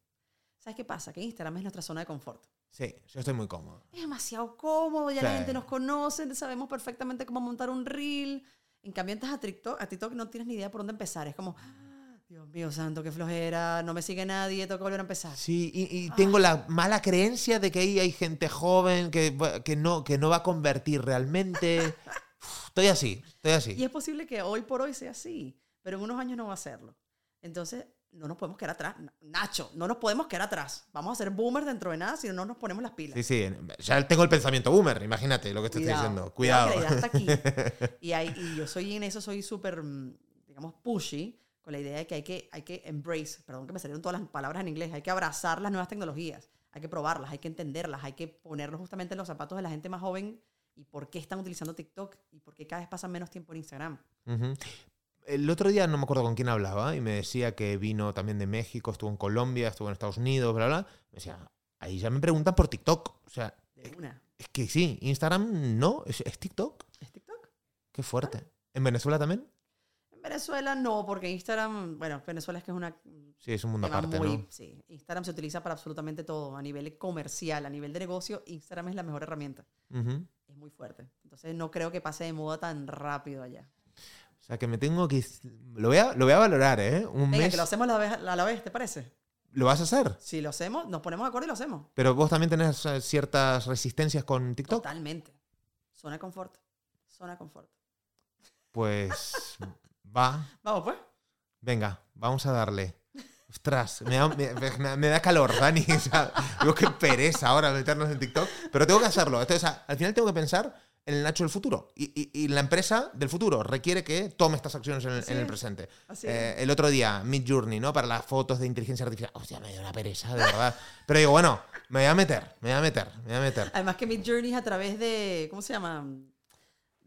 ¿Sabes qué pasa? Que Instagram es nuestra zona de confort. Sí, yo estoy muy cómodo. Es demasiado cómodo, ya la gente nos conoce, sabemos perfectamente cómo montar un reel. En cambio, entras a TikTok, a TikTok no tienes ni idea por dónde empezar. Es como, "Ah, Dios mío, santo, qué flojera, no me sigue nadie, tengo que volver a empezar. Sí, y, y tengo la mala creencia de que ahí hay gente joven que, que, no, que no va a convertir realmente. *laughs* Uf, Estoy así, estoy Y así. es posible que hoy por hoy sea así, pero en unos años no va a serlo. Entonces, no nos podemos quedar atrás. Nacho, no nos podemos quedar atrás. Vamos a ser boomers dentro de nada si no nos ponemos las pilas. Sí, sí, ya tengo el pensamiento boomer, imagínate lo que te estoy diciendo. Cuidado. que la idea está aquí. *laughs* Y, hay- y yo soy en eso, soy súper, mm, digamos, pushy con la idea de que hay, que hay que embrace, perdón que me salieron todas las palabras en inglés, hay que abrazar las nuevas tecnologías, hay que probarlas, hay que entenderlas, hay que ponerlos justamente en los zapatos de la gente más joven y por qué están utilizando TikTok y por qué cada vez pasan menos tiempo en Instagram. Ujú. El otro día no me acuerdo con quién hablaba y me decía que vino también de México, estuvo en Colombia, estuvo en Estados Unidos, bla, bla. Me decía, ahí ya me preguntan por TikTok. O sea, De una. es que sí, Instagram no, es, es TikTok. ¿Es TikTok? Qué fuerte. ¿En Venezuela también? En Venezuela no, porque Instagram, bueno, Venezuela es que es una Sí, es un mundo aparte, muy- ¿no? sí, Instagram se utiliza para absolutamente todo, a nivel comercial, a nivel de negocio, Instagram es la mejor herramienta. Es muy fuerte. Entonces no creo que pase de moda tan rápido allá. O sea, que me tengo que... Lo voy a, lo voy a valorar, ¿eh? Un Venga, mes... que lo hacemos a la, vez, a la vez, ¿te parece? ¿Lo vas a hacer? Si lo hacemos, nos ponemos de acuerdo y lo hacemos. Pero vos también tenés eh, ciertas resistencias con TikTok. Totalmente. Zona de confort. Zona de confort. Pues va, Vamos, pues. venga, vamos a darle. Ostras, me da, me- me- da calor, Dani. *laughs* O sea, digo, qué pereza ahora meternos en TikTok. Pero tengo que hacerlo. Entonces, al final tengo que pensar en el Nacho del futuro. Y, y- y la empresa del futuro requiere que tome estas acciones en el, en el es. presente. Eh, el otro día, Mid Journey, ¿no? Para las fotos de inteligencia artificial. Hostia, me dio una pereza, de verdad. Pero digo, bueno, me voy a meter, me voy a meter, me voy a meter. Además que Mid Journey es a través de, ¿cómo se llama?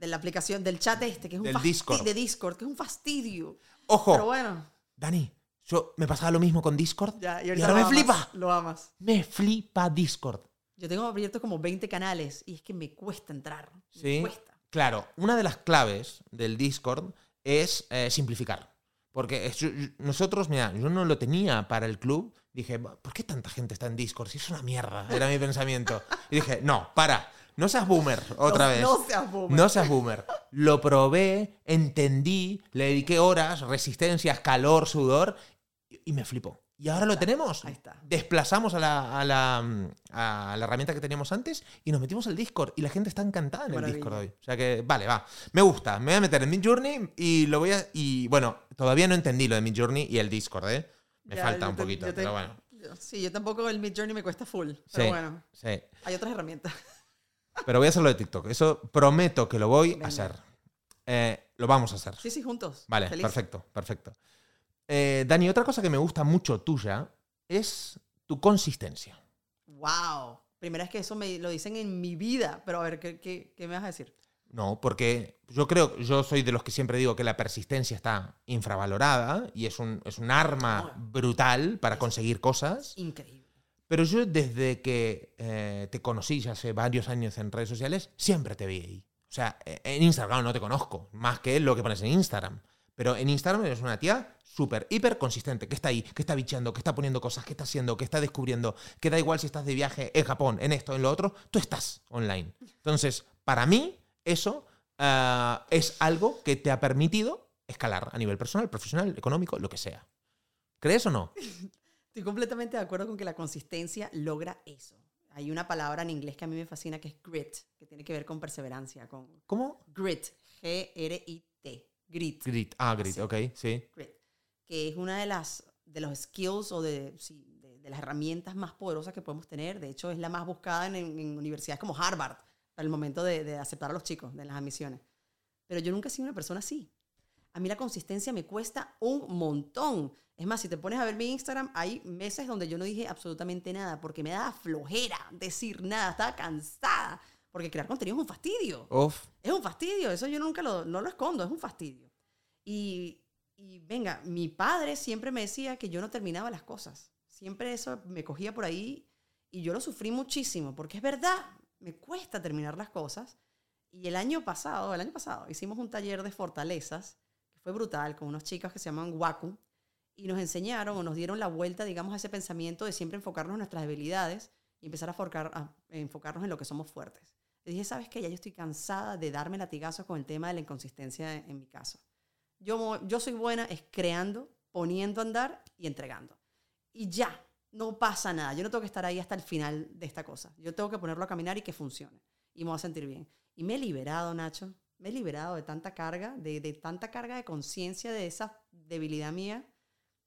De la aplicación, del chat este, que es un Del Discord. De Discord, que es un fastidio. Ojo, Pero bueno, Dani, yo me pasaba lo mismo con Discord. ya. Y, y ahora me amas, flipa. Lo amas. Me flipa Discord. Yo tengo abierto como 20 canales y es que me cuesta entrar. Sí. Me cuesta. Claro, una de las claves del Discord es eh, simplificar. Porque es- nosotros, mira, yo no lo tenía para el club. Dije, ¿por qué tanta gente está en Discord? Si es una mierda, era mi *laughs* pensamiento. Y dije, no, para, no seas boomer otra No- vez. No seas boomer. No seas boomer. Lo probé, entendí, le dediqué horas, resistencias, calor, sudor y me flipó. Y ahora lo tenemos. Ahí está. Desplazamos a la, a, la, a la herramienta que teníamos antes y nos metimos al Discord. Y la gente está encantada en el. Discord hoy. O sea que, vale, va. Me gusta. Me voy a meter en Mid Journey y lo voy a. Y bueno, todavía no entendí lo de Mid Journey y el Discord, ¿eh? Me Ya, falta un te- poquito, te- pero bueno. Sí, yo tampoco el Mid Journey me cuesta full. Pero Sí. bueno, Sí. hay otras herramientas. Pero voy a hacerlo de TikTok. Eso prometo que lo voy Venga. a hacer. Eh, lo vamos a hacer. Sí, sí, juntos. Vale, Feliz. perfecto, perfecto. Eh, Dani, otra cosa que me gusta mucho tuya es tu consistencia. Wow. Primera vez que eso me lo dicen en mi vida, pero a ver, ¿qué, qué, qué me vas a decir? No, porque yo creo, yo soy de los que siempre digo que la persistencia está infravalorada y es un, es un arma brutal para conseguir cosas. Increíble. Pero yo desde que eh, te conocí ya hace varios años en redes sociales, siempre te vi ahí. O sea, eh, en Instagram no te conozco, más que lo que pones en Instagram. Pero en Instagram eres una tía súper, hiper consistente, que está ahí, que está bicheando, que está poniendo cosas, que está haciendo, que está descubriendo, que da igual si estás de viaje en Japón, en esto, en lo otro, tú estás online. Entonces, para mí, eso eh, es algo que te ha permitido escalar a nivel personal, profesional, económico, lo que sea. ¿Crees o no? *laughs* Estoy completamente de acuerdo con que la consistencia logra eso. Hay una palabra en inglés que a mí me fascina que es grit, que tiene que ver con perseverancia, con ¿Cómo? grit, G-R-I-T, grit. Grit. Ah, grit, Sí. ok, sí. Grit, que es una de las de los skills o de, sí, de, de las herramientas más poderosas que podemos tener. De hecho, es la más buscada en, en universidades como Harvard para el momento de, de aceptar a los chicos de las admisiones. Pero yo nunca he sido una persona así. A mí la consistencia me cuesta un montón. Es más, si te pones a ver mi Instagram, hay meses donde yo no dije absolutamente nada porque me daba flojera decir nada, estaba cansada. Porque crear contenido es un fastidio. Uf. Es un fastidio, eso yo nunca lo, no lo escondo, es un fastidio. Y, y venga, mi padre siempre me decía que yo no terminaba las cosas. Siempre eso me cogía por ahí y yo lo sufrí muchísimo, porque es verdad, me cuesta terminar las cosas. Y el año pasado, el año pasado, hicimos un taller de fortalezas, fue brutal, con unos chicos que se llaman Waku, y nos enseñaron o nos dieron la vuelta, digamos, a ese pensamiento de siempre enfocarnos en nuestras debilidades y empezar a, forcar- a enfocarnos en lo que somos fuertes. Y dije, ¿sabes qué? Ya yo estoy cansada de darme latigazos con el tema de la inconsistencia en, mi caso. Yo, yo soy buena es creando, poniendo a andar y entregando. Y ya, no pasa nada. Yo no tengo que estar ahí hasta el final de esta cosa. Yo tengo que ponerlo a caminar y que funcione. Y me voy a sentir bien. Y me he liberado, Nacho. Me he liberado de tanta carga, de, de tanta carga de conciencia de esa debilidad mía,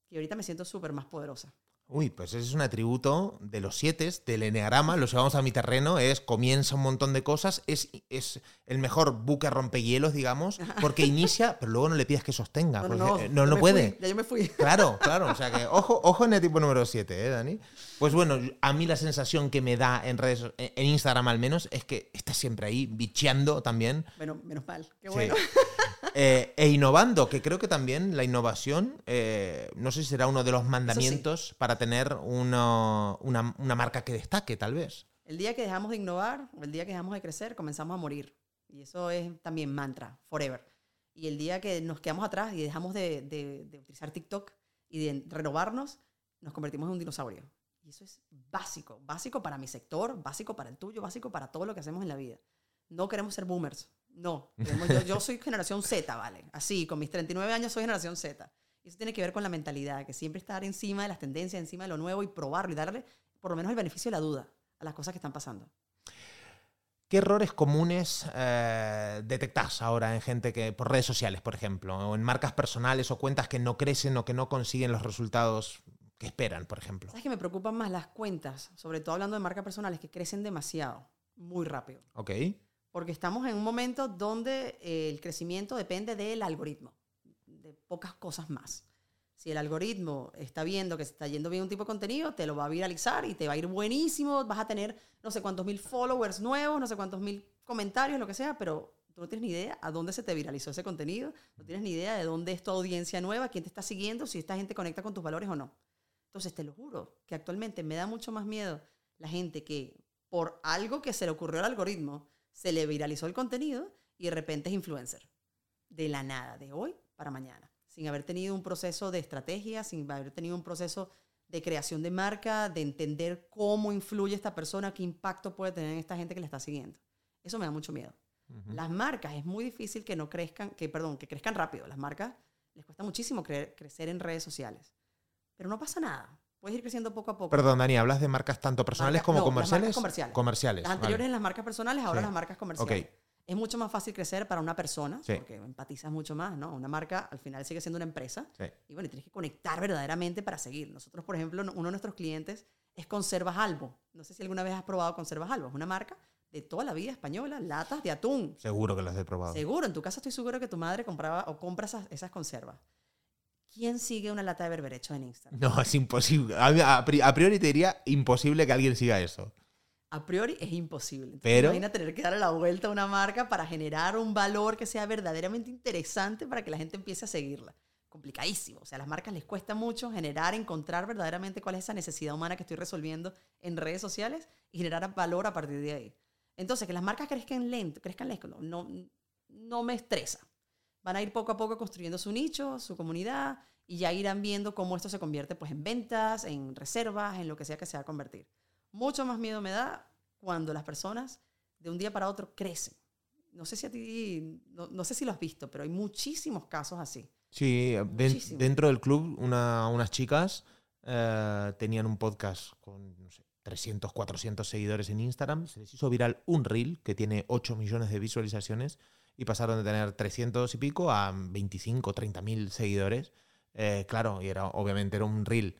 que ahorita me siento súper más poderosa. Uy, pues ese es un atributo de los siete, del eneagrama, lo llevamos a mi terreno, es comienza un montón de cosas, es, es el mejor buque rompehielos, digamos, porque inicia, pero luego no le pidas que sostenga, porque eh, no, ya no me puede. fui, ya yo me fui. *laughs* Claro, claro. O sea que, ojo, ojo en el tipo número 7, ¿eh, Dani? Pues bueno, a mí la sensación que me da en redes, en Instagram al menos, es que está siempre ahí, bicheando también. Bueno, menos mal. Qué Sí. *laughs* Eh, e innovando, que creo que también la innovación, eh, no sé si será uno de los mandamientos para tener una, una- una marca que destaque, tal vez. El día que dejamos de innovar el día que dejamos de crecer, comenzamos a morir. Y eso es también mantra, forever. Y el día que nos quedamos atrás y dejamos de, de- de utilizar TikTok y de renovarnos, nos convertimos en un dinosaurio. Y eso es básico, básico para mi sector, básico para el tuyo, básico para todo lo que hacemos en la vida. No queremos ser boomers, no. *laughs* Queremos- yo, yo soy generación Z, ¿vale? Así, con mis 39 años soy generación Z. Y eso tiene que ver con la mentalidad, que siempre estar encima de las tendencias, encima de lo nuevo y probarlo y darle por lo menos el beneficio de la duda a las cosas que están pasando. ¿Qué errores comunes eh, detectás ahora en gente que, por redes sociales, por ejemplo, o en marcas personales o cuentas que no crecen o que no consiguen los resultados que esperan, por ejemplo? ¿Sabes que me preocupan más las cuentas, sobre todo hablando de marcas personales, que crecen demasiado, muy rápido? Ok. Porque estamos en un momento donde eh, el crecimiento depende del algoritmo, de pocas cosas más. Si el algoritmo está viendo que se está yendo bien un tipo de contenido, te lo va a viralizar y te va a ir buenísimo, vas a tener no sé cuántos mil followers nuevos, no sé cuántos mil comentarios, lo que sea, pero tú no tienes ni idea a dónde se te viralizó ese contenido, no tienes ni idea de dónde es tu audiencia nueva, quién te está siguiendo, si esta gente conecta con tus valores o no. Entonces, te lo juro que actualmente me da mucho más miedo la gente que por algo que se le ocurrió al algoritmo, se le viralizó el contenido y de repente es influencer. De la nada, de hoy para mañana. Sin haber tenido un proceso de estrategia, sin haber tenido un proceso de creación de marca, de entender cómo influye esta persona, qué impacto puede tener en esta gente que le está siguiendo. Eso me da mucho miedo. Las marcas es muy difícil que no crezcan, que perdón, que crezcan rápido. Las marcas les cuesta muchísimo cre- crecer en redes sociales. Pero no pasa nada. Puedes ir creciendo poco a poco. Perdón, Dani, ¿hablas de marcas tanto personales Marcas- como no, las comerciales? marcas comerciales. Comerciales. Las anteriores vale. en las marcas personales, ahora Sí. las marcas comerciales. Ok. Es mucho más fácil crecer para una persona, Sí. porque empatizas mucho más, ¿no? Una marca al final sigue siendo una empresa. Sí. Y bueno, tienes que conectar verdaderamente para seguir. Nosotros, por ejemplo, uno de nuestros clientes es Conservas Albo. No sé si alguna vez has probado Conservas Albo. Es una marca de toda la vida española, latas de atún. Seguro que las he probado. Seguro, en tu casa estoy seguro que tu madre compraba o compra esas, esas conservas. ¿Quién sigue una lata de berberecho en Instagram? No, es imposible. A, a pri- a priori te diría imposible que alguien siga eso. a priori es imposible. Entonces, Pero- Imagina tener que darle la vuelta a una marca para generar un valor que sea verdaderamente interesante para que la gente empiece a seguirla. Complicadísimo. O sea, a las marcas les cuesta mucho generar, encontrar verdaderamente cuál es esa necesidad humana que estoy resolviendo en redes sociales y generar valor a partir de ahí. Entonces, que las marcas crezcan lento, crezcan lento, no, no me estresa. Van a ir poco a poco construyendo su nicho, su comunidad, y ya irán viendo cómo esto se convierte pues, en ventas, en reservas, en lo que sea que se va a convertir. Mucho más miedo me da cuando las personas de un día para otro crecen. No sé si a ti, no, no sé si lo has visto, pero hay muchísimos casos así. Sí, Muchísimo. dentro del club una- unas chicas eh, tenían un podcast con no sé, 300, 400 seguidores en Instagram. Se les hizo viral un reel que tiene 8 millones de visualizaciones y pasaron de tener 300 y pico a 25, 30 mil seguidores. Eh, claro, y era obviamente era un reel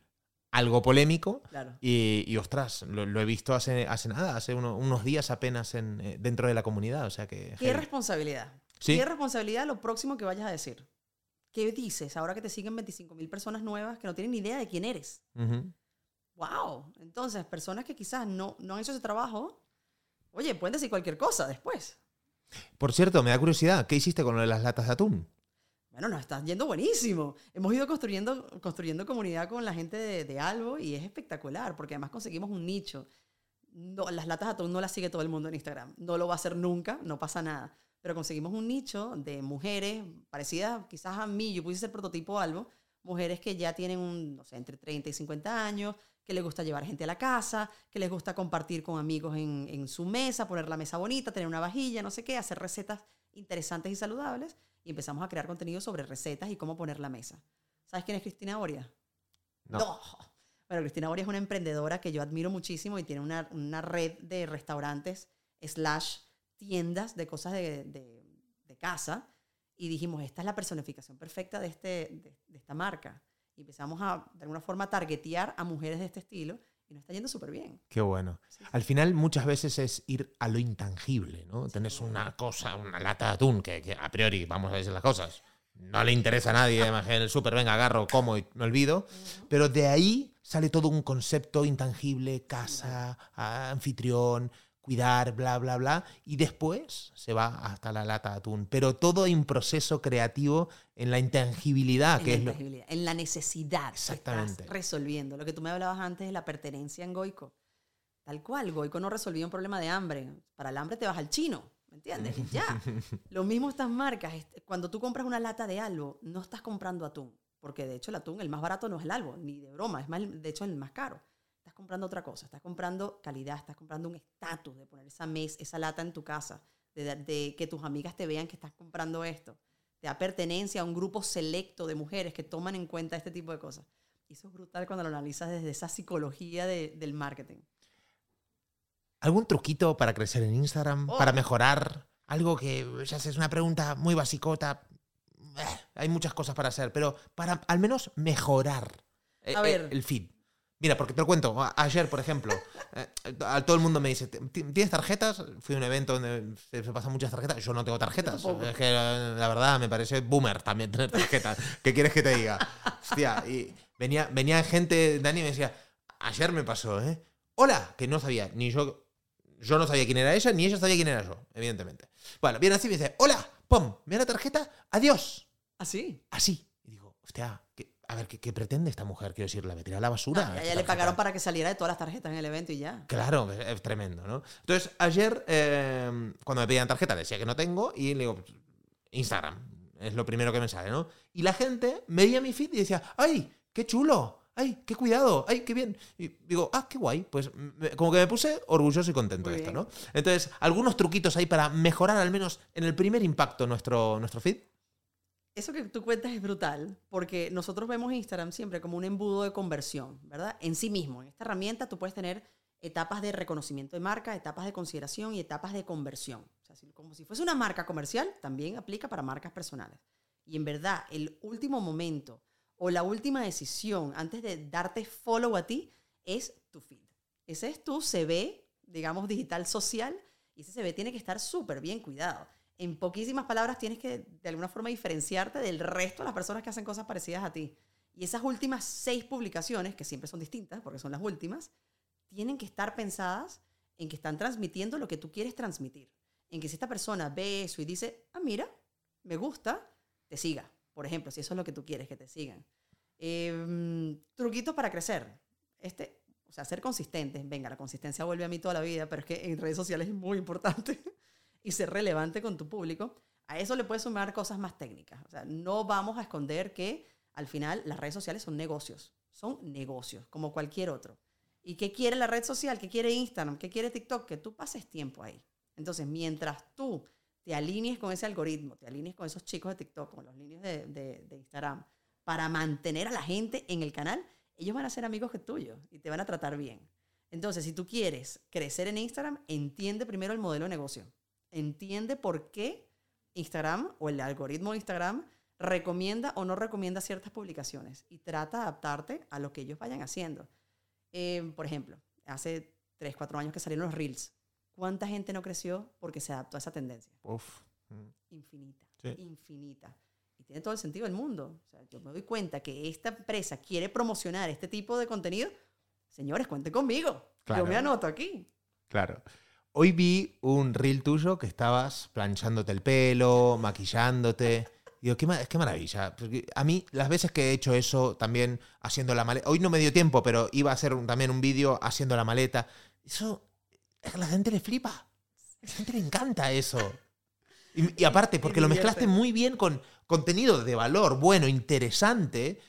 algo polémico. Claro. Y, y, ostras, lo, lo he visto hace, hace nada, hace uno- unos días apenas en, eh, dentro de la comunidad. O sea que. ¿Qué responsabilidad? Sí. ¿Qué responsabilidad lo próximo que vayas a decir? ¿Qué dices ahora que te siguen 25 mil personas nuevas que no tienen ni idea de quién eres? ¡Wow! Entonces, personas que quizás no, no han hecho ese trabajo, oye, pueden decir cualquier cosa después. Por cierto, me da curiosidad, ¿qué hiciste con las latas de atún? Bueno, nos está yendo buenísimo. Hemos ido construyendo, construyendo comunidad con la gente de, de Albo y es espectacular porque además conseguimos un nicho. No, las latas de atún no las sigue todo el mundo en Instagram. No lo va a hacer nunca, no pasa nada. Pero conseguimos un nicho de mujeres parecidas quizás a mí, yo pudiese ser prototipo Albo, mujeres que ya tienen un, no sé, entre 30 y 50 años, que les gusta llevar gente a la casa, que les gusta compartir con amigos en, en su mesa, poner la mesa bonita, tener una vajilla, no sé qué, hacer recetas interesantes y saludables y empezamos a crear contenido sobre recetas y cómo poner la mesa. ¿Sabes quién es Cristina Oria? No. Bueno, Cristina Oria es una emprendedora que yo admiro muchísimo y tiene una, una red de restaurantes slash tiendas de cosas de, de- de casa y dijimos, esta es la personificación perfecta de, este, de, de esta marca. Y empezamos a, de alguna forma, targetear a mujeres de este estilo y nos está yendo súper bien. Qué bueno. Al final muchas veces es ir a lo intangible, ¿no? Tenés una cosa, una lata de atún, que, que a priori, vamos a decir las cosas, no le interesa a nadie, en el súper, venga, agarro, como y me olvido, pero de ahí sale todo un concepto intangible, casa, anfitrión, cuidar, bla, bla, bla, y después se va hasta la lata de atún. Pero todo hay un proceso creativo en la intangibilidad, en, que la es lo... intangibilidad, en la necesidad que Exactamente. estás resolviendo. Lo que tú me hablabas antes de la pertenencia en Goico. Tal cual, Goico no resolvía un problema de hambre. Para el hambre te vas al chino, ¿me entiendes? Ya. *laughs* Lo mismo estas marcas. Este, Cuando tú compras una lata de algo, no estás comprando atún. Porque de hecho el atún, el más barato no es el algo, ni de broma. Es más, de hecho el más caro. Estás comprando otra cosa. Estás comprando calidad, estás comprando un estatus de poner esa mes, esa lata en tu casa. De, de que tus amigas te vean que estás comprando esto te da pertenencia a un grupo selecto de mujeres que toman en cuenta este tipo de cosas. Y eso es brutal cuando lo analizas desde esa psicología de- del marketing. ¿Algún truquito para crecer en Instagram? Oh. ¿Para mejorar? Algo que ya sé, es una pregunta muy basicota. Eh, hay muchas cosas para hacer, pero para al menos mejorar eh, A eh, ver. el feed. Mira, porque te lo cuento. Ayer, por ejemplo, eh, a todo el mundo me dice, "¿Ti- ¿tienes tarjetas? Fui a un evento donde se se pasan muchas tarjetas. Yo no tengo tarjetas. Es que eh, la verdad me parece boomer también tener tarjetas. ¿Qué quieres que te diga? Hostia, y venía, venía gente, Dani me decía, ayer me pasó, ¿eh? Hola, que no sabía, ni yo yo no sabía quién era ella, ni ella sabía quién era yo, evidentemente. Bueno, viene así y me dice, hola, pum, mira la tarjeta, adiós. Así. Así. Y digo, hostia, ¿qué- a ver, ¿qué, qué pretende esta mujer? Quiero decir, ¿la meterá a la basura? ya, esta ya le pagaron para que saliera de todas las tarjetas en el evento y ya. Claro, es, es tremendo, ¿no? Entonces, ayer, eh, cuando me pedían tarjeta, decía que no tengo y le digo, Instagram, es lo primero que me sale, ¿no? Y la gente veía mi feed y decía, ¡ay, qué chulo! ¡ay, qué cuidado! ¡ay, qué bien! Y digo, ¡ah, qué guay! Pues me- como que me puse orgulloso y contento Muy de esto. ¿no? Entonces, algunos truquitos ahí para mejorar al menos en el primer impacto nuestro, nuestro feed. Eso que tú cuentas es brutal, porque nosotros vemos Instagram siempre como un embudo de conversión, ¿verdad? En sí mismo. En esta herramienta tú puedes tener etapas de reconocimiento de marca, etapas de consideración y etapas de conversión. O sea, como si fuese una marca comercial, también aplica para marcas personales. Y en verdad, el último momento o la última decisión antes de darte follow a ti es tu feed. Ese es tu CV, digamos, digital social, y ese CV tiene que estar súper bien cuidado. En poquísimas palabras tienes que de alguna forma diferenciarte del resto de las personas que hacen cosas parecidas a ti. Y esas últimas seis publicaciones, que siempre son distintas porque son las últimas, tienen que estar pensadas en que están transmitiendo lo que tú quieres transmitir. En que si esta persona ve eso y dice, ah, mira, me gusta, te siga. Por ejemplo, si eso es lo que tú quieres, que te sigan. Em, truquitos para crecer. Este, o sea, ser consistente. Venga, la consistencia vuelve a mí toda la vida, pero es que en redes sociales es muy importante. *laughs* y ser relevante con tu público. A eso le puedes sumar cosas más técnicas. O sea, no vamos a esconder que al final las redes sociales son negocios. Son negocios, como cualquier otro. ¿Y qué quiere la red social? ¿Qué quiere Instagram? ¿Qué quiere TikTok? Que tú pases tiempo ahí. Entonces, mientras tú te alinees con ese algoritmo, te alinees con esos chicos de TikTok, con los niños de, de, Instagram, para mantener a la gente en el canal, ellos van a ser amigos que tuyos y te van a tratar bien. Entonces, si tú quieres crecer en Instagram, entiende primero el modelo de negocio. Entiende por qué Instagram o el algoritmo de Instagram recomienda o no recomienda ciertas publicaciones y trata de adaptarte a lo que ellos vayan haciendo. Eh, por ejemplo, hace 3, 4 años que salieron los Reels. ¿Cuánta gente no creció porque se adaptó a esa tendencia? Uf. Mm. Infinita, infinita. Y tiene todo el sentido del mundo. O sea, yo me doy cuenta que esta empresa quiere promocionar este tipo de contenido. Señores, cuente conmigo. Yo me anoto aquí. Claro. Hoy vi un reel tuyo que estabas planchándote el pelo, maquillándote. Digo, qué, qué maravilla. a mí, las veces que he hecho eso, también haciendo la maleta. Hoy no me dio tiempo, pero iba a hacer también un vídeo haciendo la maleta. Eso a la gente le flipa. A la gente le encanta eso. Y, aparte, porque lo mezclaste muy bien con contenido de valor, bueno, interesante.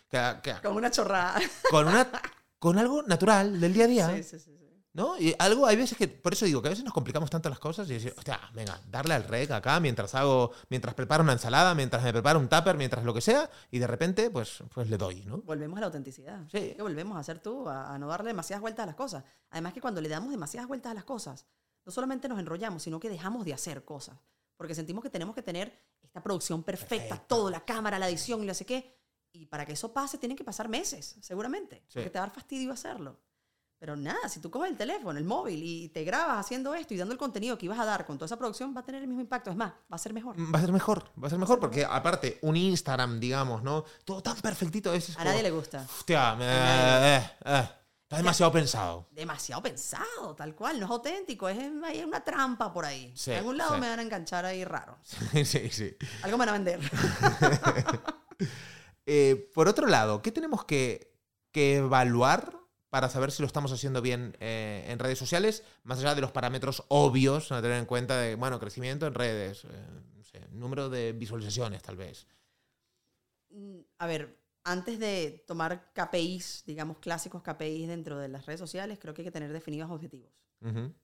con una chorrada. Con, una, con algo natural del día a día. Sí, sí, sí. ¿No? Y algo, hay veces que, por eso digo, que a veces nos complicamos tanto las cosas y decir, hostia, venga, darle al rec acá mientras hago, mientras preparo una ensalada, mientras me preparo un tupper, mientras lo que sea, y de repente, pues, pues le doy, ¿no? Volvemos a la autenticidad. Sí. Que volvemos a ser tú, a, no darle demasiadas vueltas a las cosas. Además que cuando le damos demasiadas vueltas a las cosas, no solamente nos enrollamos, sino que dejamos de hacer cosas. Porque sentimos que tenemos que tener esta producción perfecta, todo, la cámara, la edición y no sé qué. Y para que eso pase, tienen que pasar meses, seguramente. Porque te va a dar fastidio hacerlo. Pero nada, si tú coges el teléfono, el móvil y te grabas haciendo esto y dando el contenido que ibas a dar con toda esa producción, va a tener el mismo impacto. Es más, va a ser mejor. Va a ser mejor, va a ser mejor porque aparte, un Instagram, digamos, ¿no? Todo tan perfectito. Es a nadie le gusta. Hostia, eh, eh, está demasiado pensado. Demasiado pensado, tal cual. No es auténtico, es, hay una trampa por ahí. Sí, en algún lado me van a enganchar ahí raro. *laughs* Sí, sí, sí. Algo me van a vender. *laughs* Eh, por otro lado, ¿qué tenemos que, que evaluar para saber si lo estamos haciendo bien eh, en redes sociales, más allá de los parámetros obvios a tener en cuenta de, bueno, crecimiento en redes, eh, número de visualizaciones tal vez. Mm, a ver, antes de tomar KPIs, digamos clásicos KPIs dentro de las redes sociales, creo que hay que tener definidos objetivos.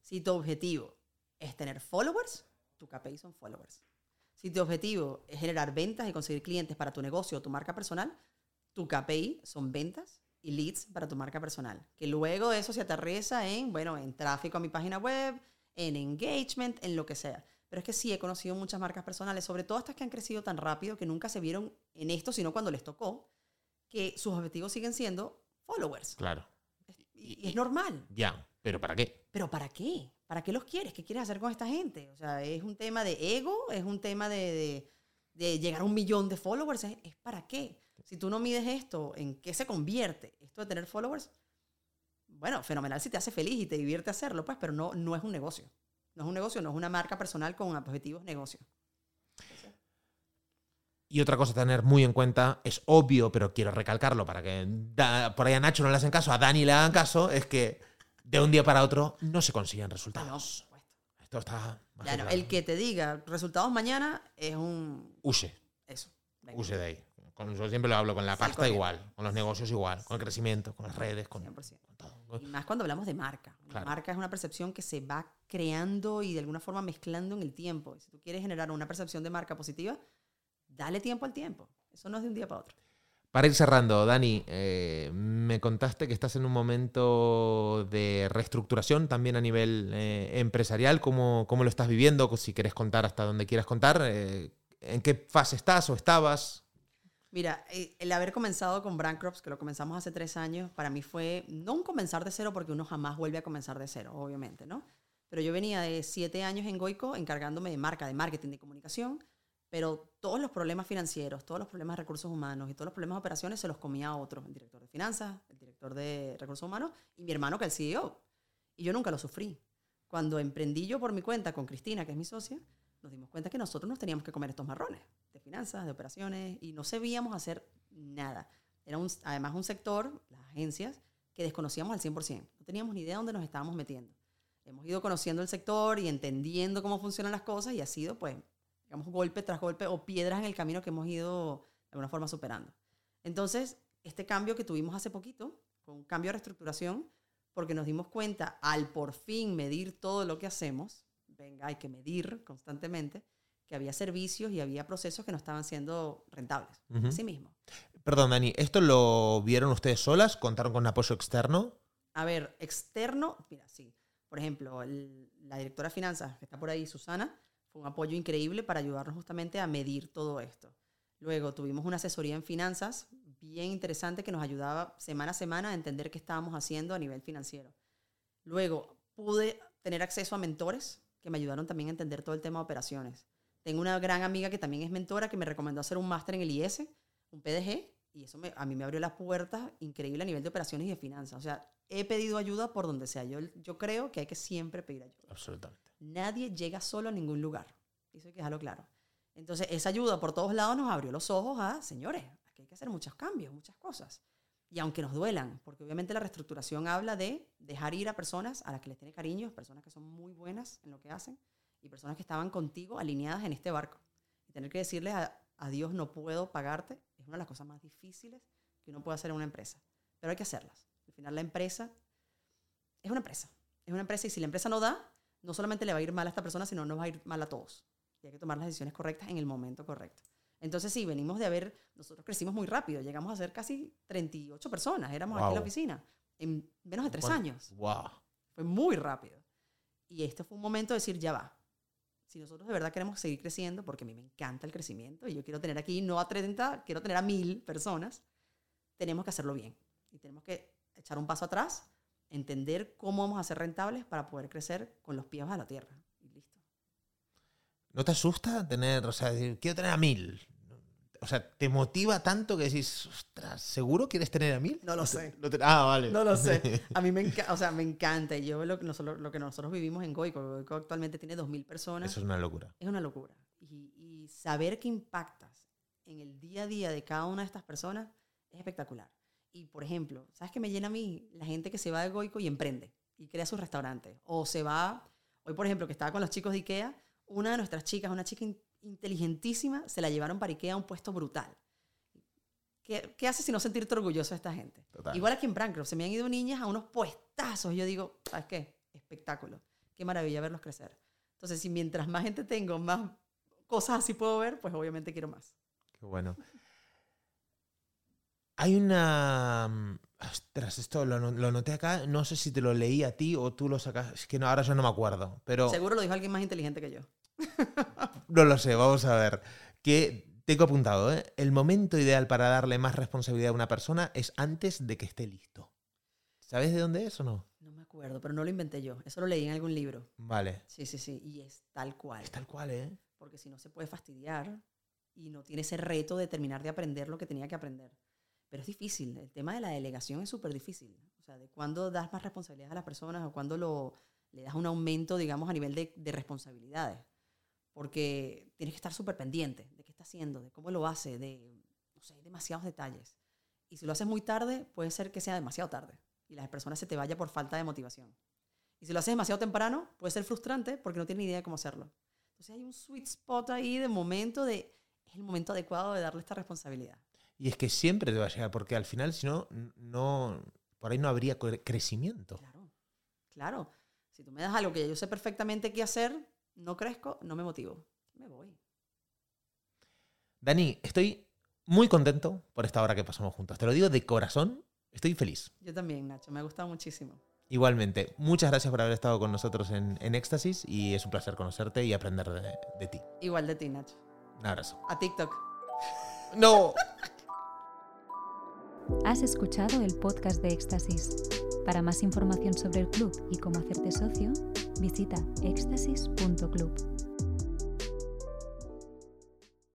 Si tu objetivo es tener followers, tu KPI son followers. Si tu objetivo es generar ventas y conseguir clientes para tu negocio o tu marca personal, tu KPI son ventas y leads para tu marca personal. Que luego eso se aterriza en, bueno, en tráfico a mi página web, en engagement, en lo que sea. Pero es que sí he conocido muchas marcas personales, sobre todo estas que han crecido tan rápido que nunca se vieron en esto, sino cuando les tocó, que sus objetivos siguen siendo followers. Claro. Y, es normal. Ya, pero ¿para qué? ¿Pero para qué? ¿Para qué los quieres? ¿Qué quieres hacer con esta gente? O sea, es un tema de ego, es un tema de, llegar a un millón de followers, es para qué? Si tú no mides esto, ¿en qué se convierte esto de tener followers? Bueno, fenomenal si te hace feliz y te divierte hacerlo, pues, pero no, no es un negocio. No es un negocio, no es una marca personal con objetivos negocio. Y otra cosa a tener muy en cuenta, es obvio, pero quiero recalcarlo para que por ahí a Nacho no le hacen caso, a Dani le hagan caso, es que de un día para otro no se consiguen resultados. No, Esto está... el que te diga resultados mañana es un... Use. Eso. Use de ahí. Con, yo siempre lo hablo con la pasta igual, con los negocios igual, con el crecimiento, con las redes, con, todo. Y más cuando hablamos de marca. La marca es una percepción que se va creando y de alguna forma mezclando en el tiempo. si tú quieres generar una percepción de marca positiva, dale tiempo al tiempo. Eso no es de un día para otro. Para ir cerrando, Dani, eh, me contaste que estás en un momento de reestructuración también a nivel eh, empresarial. ¿Cómo, ¿Cómo, lo estás viviendo? Si quieres contar hasta donde quieras contar. Eh, ¿En qué fase estás o estabas? Mira, eh, el haber comenzado con Brand Crops, que lo comenzamos hace tres años, para mí fue no un comenzar de cero, porque uno jamás vuelve a comenzar de cero, obviamente, ¿no? Pero yo venía de siete años en Goico encargándome de marca, de marketing, de comunicación, pero todos los problemas financieros, todos los problemas de recursos humanos y todos los problemas de operaciones se los comía a otro, el director de finanzas, el director de recursos humanos y mi hermano que es el CEO. Y yo nunca lo sufrí, Cuando emprendí yo por mi cuenta con Cristina, que es mi socia, nos dimos cuenta que nosotros nos teníamos que comer estos marrones finanzas, de operaciones, y no sabíamos hacer nada. Era un, además un sector, las agencias, que desconocíamos al 100%. No teníamos ni idea de dónde nos estábamos metiendo. Hemos ido conociendo el sector y entendiendo cómo funcionan las cosas y ha sido, pues, digamos, golpe tras golpe o piedras en el camino que hemos ido de alguna forma superando. Entonces, este cambio que tuvimos hace poquito, fue un cambio de reestructuración, porque nos dimos cuenta al por fin medir todo lo que hacemos, venga, hay que medir constantemente, que había servicios y había procesos que no estaban siendo rentables. Así mismo. Perdón, Dani, ¿esto lo vieron ustedes solas? ¿Contaron con apoyo externo? A ver, externo, mira, sí. Por ejemplo, la directora de finanzas que está por ahí, Susana, fue un apoyo increíble para ayudarnos justamente a medir todo esto. Luego tuvimos una asesoría en finanzas bien interesante que nos ayudaba semana a semana a entender qué estábamos haciendo a nivel financiero. Luego pude tener acceso a mentores que me ayudaron también a entender todo el tema de operaciones. Tengo una gran amiga que también es mentora que me recomendó hacer un máster en el IS, un PDG, y eso a mí me abrió las puertas increíble a nivel de operaciones y de finanzas. O sea, he pedido ayuda por donde sea. Yo, yo creo que hay que siempre pedir ayuda. Absolutamente. Nadie llega solo a ningún lugar. Eso hay que dejarlo claro. Entonces, esa ayuda por todos lados nos abrió los ojos a, señores, aquí hay que hacer muchos cambios, muchas cosas. Y aunque nos duelan, porque obviamente la reestructuración habla de dejar ir a personas a las que les tiene cariño, personas que son muy buenas en lo que hacen y personas que estaban contigo alineadas en este barco. Y tener que decirles a, a Dios no puedo pagarte es una de las cosas más difíciles que uno puede hacer en una empresa. Pero hay que hacerlas. Al final la empresa es una empresa. Es una empresa y si la empresa no da, no solamente le va a ir mal a esta persona, sino nos va a ir mal a todos. Y hay que tomar las decisiones correctas en el momento correcto. Entonces sí, venimos de haber, nosotros crecimos muy rápido, llegamos a ser casi 38 personas, éramos aquí en la oficina, en menos de tres años. Wow. Fue muy rápido. Y este fue un momento de decir, ya va. Si nosotros de verdad queremos seguir creciendo, porque a mí me encanta el crecimiento y yo quiero tener aquí no a 30, quiero tener a mil personas, tenemos que hacerlo bien. Y tenemos que echar un paso atrás, entender cómo vamos a ser rentables para poder crecer con los pies a la tierra. Y listo. ¿No te asusta tener, o sea, quiero tener a mil? O sea, ¿te motiva tanto que decís, ostras, ¿seguro quieres tener a mil? No lo sé. ah, vale. No lo sé. *laughs* A mí me, encanta, o sea, me encanta. Y yo lo, lo que nosotros vivimos en Goico, Goico actualmente tiene 2.000 personas. Eso es una locura. Es una locura. Y, y saber que impactas en el día a día de cada una de estas personas es espectacular. Y, por ejemplo, ¿sabes qué me llena a mí? La gente que se va de Goico y emprende y crea su restaurante. O se va, hoy por ejemplo, que estaba con los chicos de Ikea, una de nuestras chicas, una chica inteligentísima, se la llevaron para Ikea a un puesto brutal. ¿Qué, qué hace si no sentirte orgulloso de esta gente? Igual aquí en Bancroft, se me han ido niñas a unos puestazos. Y yo digo, ¿sabes qué? Espectáculo. Qué maravilla verlos crecer. Entonces, si mientras más gente tengo, más cosas así puedo ver, pues obviamente quiero más. Qué bueno. Hay una... Mm, ostras, esto lo, lo, noté acá, no sé si te lo leí a ti o tú lo sacas, es que no, ahora ya no me acuerdo, pero... Seguro lo dijo alguien más inteligente que yo. No lo sé, vamos a ver. Que tengo apuntado, ¿eh? el momento ideal para darle más responsabilidad a una persona es antes de que esté listo. ¿Sabes de dónde es o no? No me acuerdo, pero no lo inventé yo. Eso lo leí en algún libro. Vale. Sí, sí, sí. Y es tal cual. Es tal cual, ¿eh? Porque si no se puede fastidiar y no tiene ese reto de terminar de aprender lo que tenía que aprender. Pero es difícil. El tema de la delegación es súper difícil. O sea, de cuándo das más responsabilidad a las personas o cuándo lo, le das un aumento, digamos, a nivel de, de responsabilidades. Porque tienes que estar súper pendiente de qué está haciendo, de cómo lo hace, de, no sé, demasiados detalles. Y si lo haces muy tarde, puede ser que sea demasiado tarde y las personas se te vaya por falta de motivación. Y si lo haces demasiado temprano, puede ser frustrante porque no tienes ni idea de cómo hacerlo. Entonces hay un sweet spot ahí de momento de, es el momento adecuado de darle esta responsabilidad. Y es que siempre te va a llegar, porque al final, si no, no, por ahí no habría crecimiento. Claro, claro. Si tú me das algo que yo sé perfectamente qué hacer, no crezco, no me motivo. Me voy. Dani, estoy muy contento por esta hora que pasamos juntos. Te lo digo de corazón, estoy feliz. Yo también, Nacho, me ha gustado muchísimo. Igualmente, muchas gracias por haber estado con nosotros en, Éxtasis y es un placer conocerte y aprender de, de ti. Igual de ti, Nacho. Un abrazo. A TikTok. No. *laughs* Has escuchado el podcast de Éxtasis. Para más información sobre el club y cómo hacerte socio, visita éxtasis.club.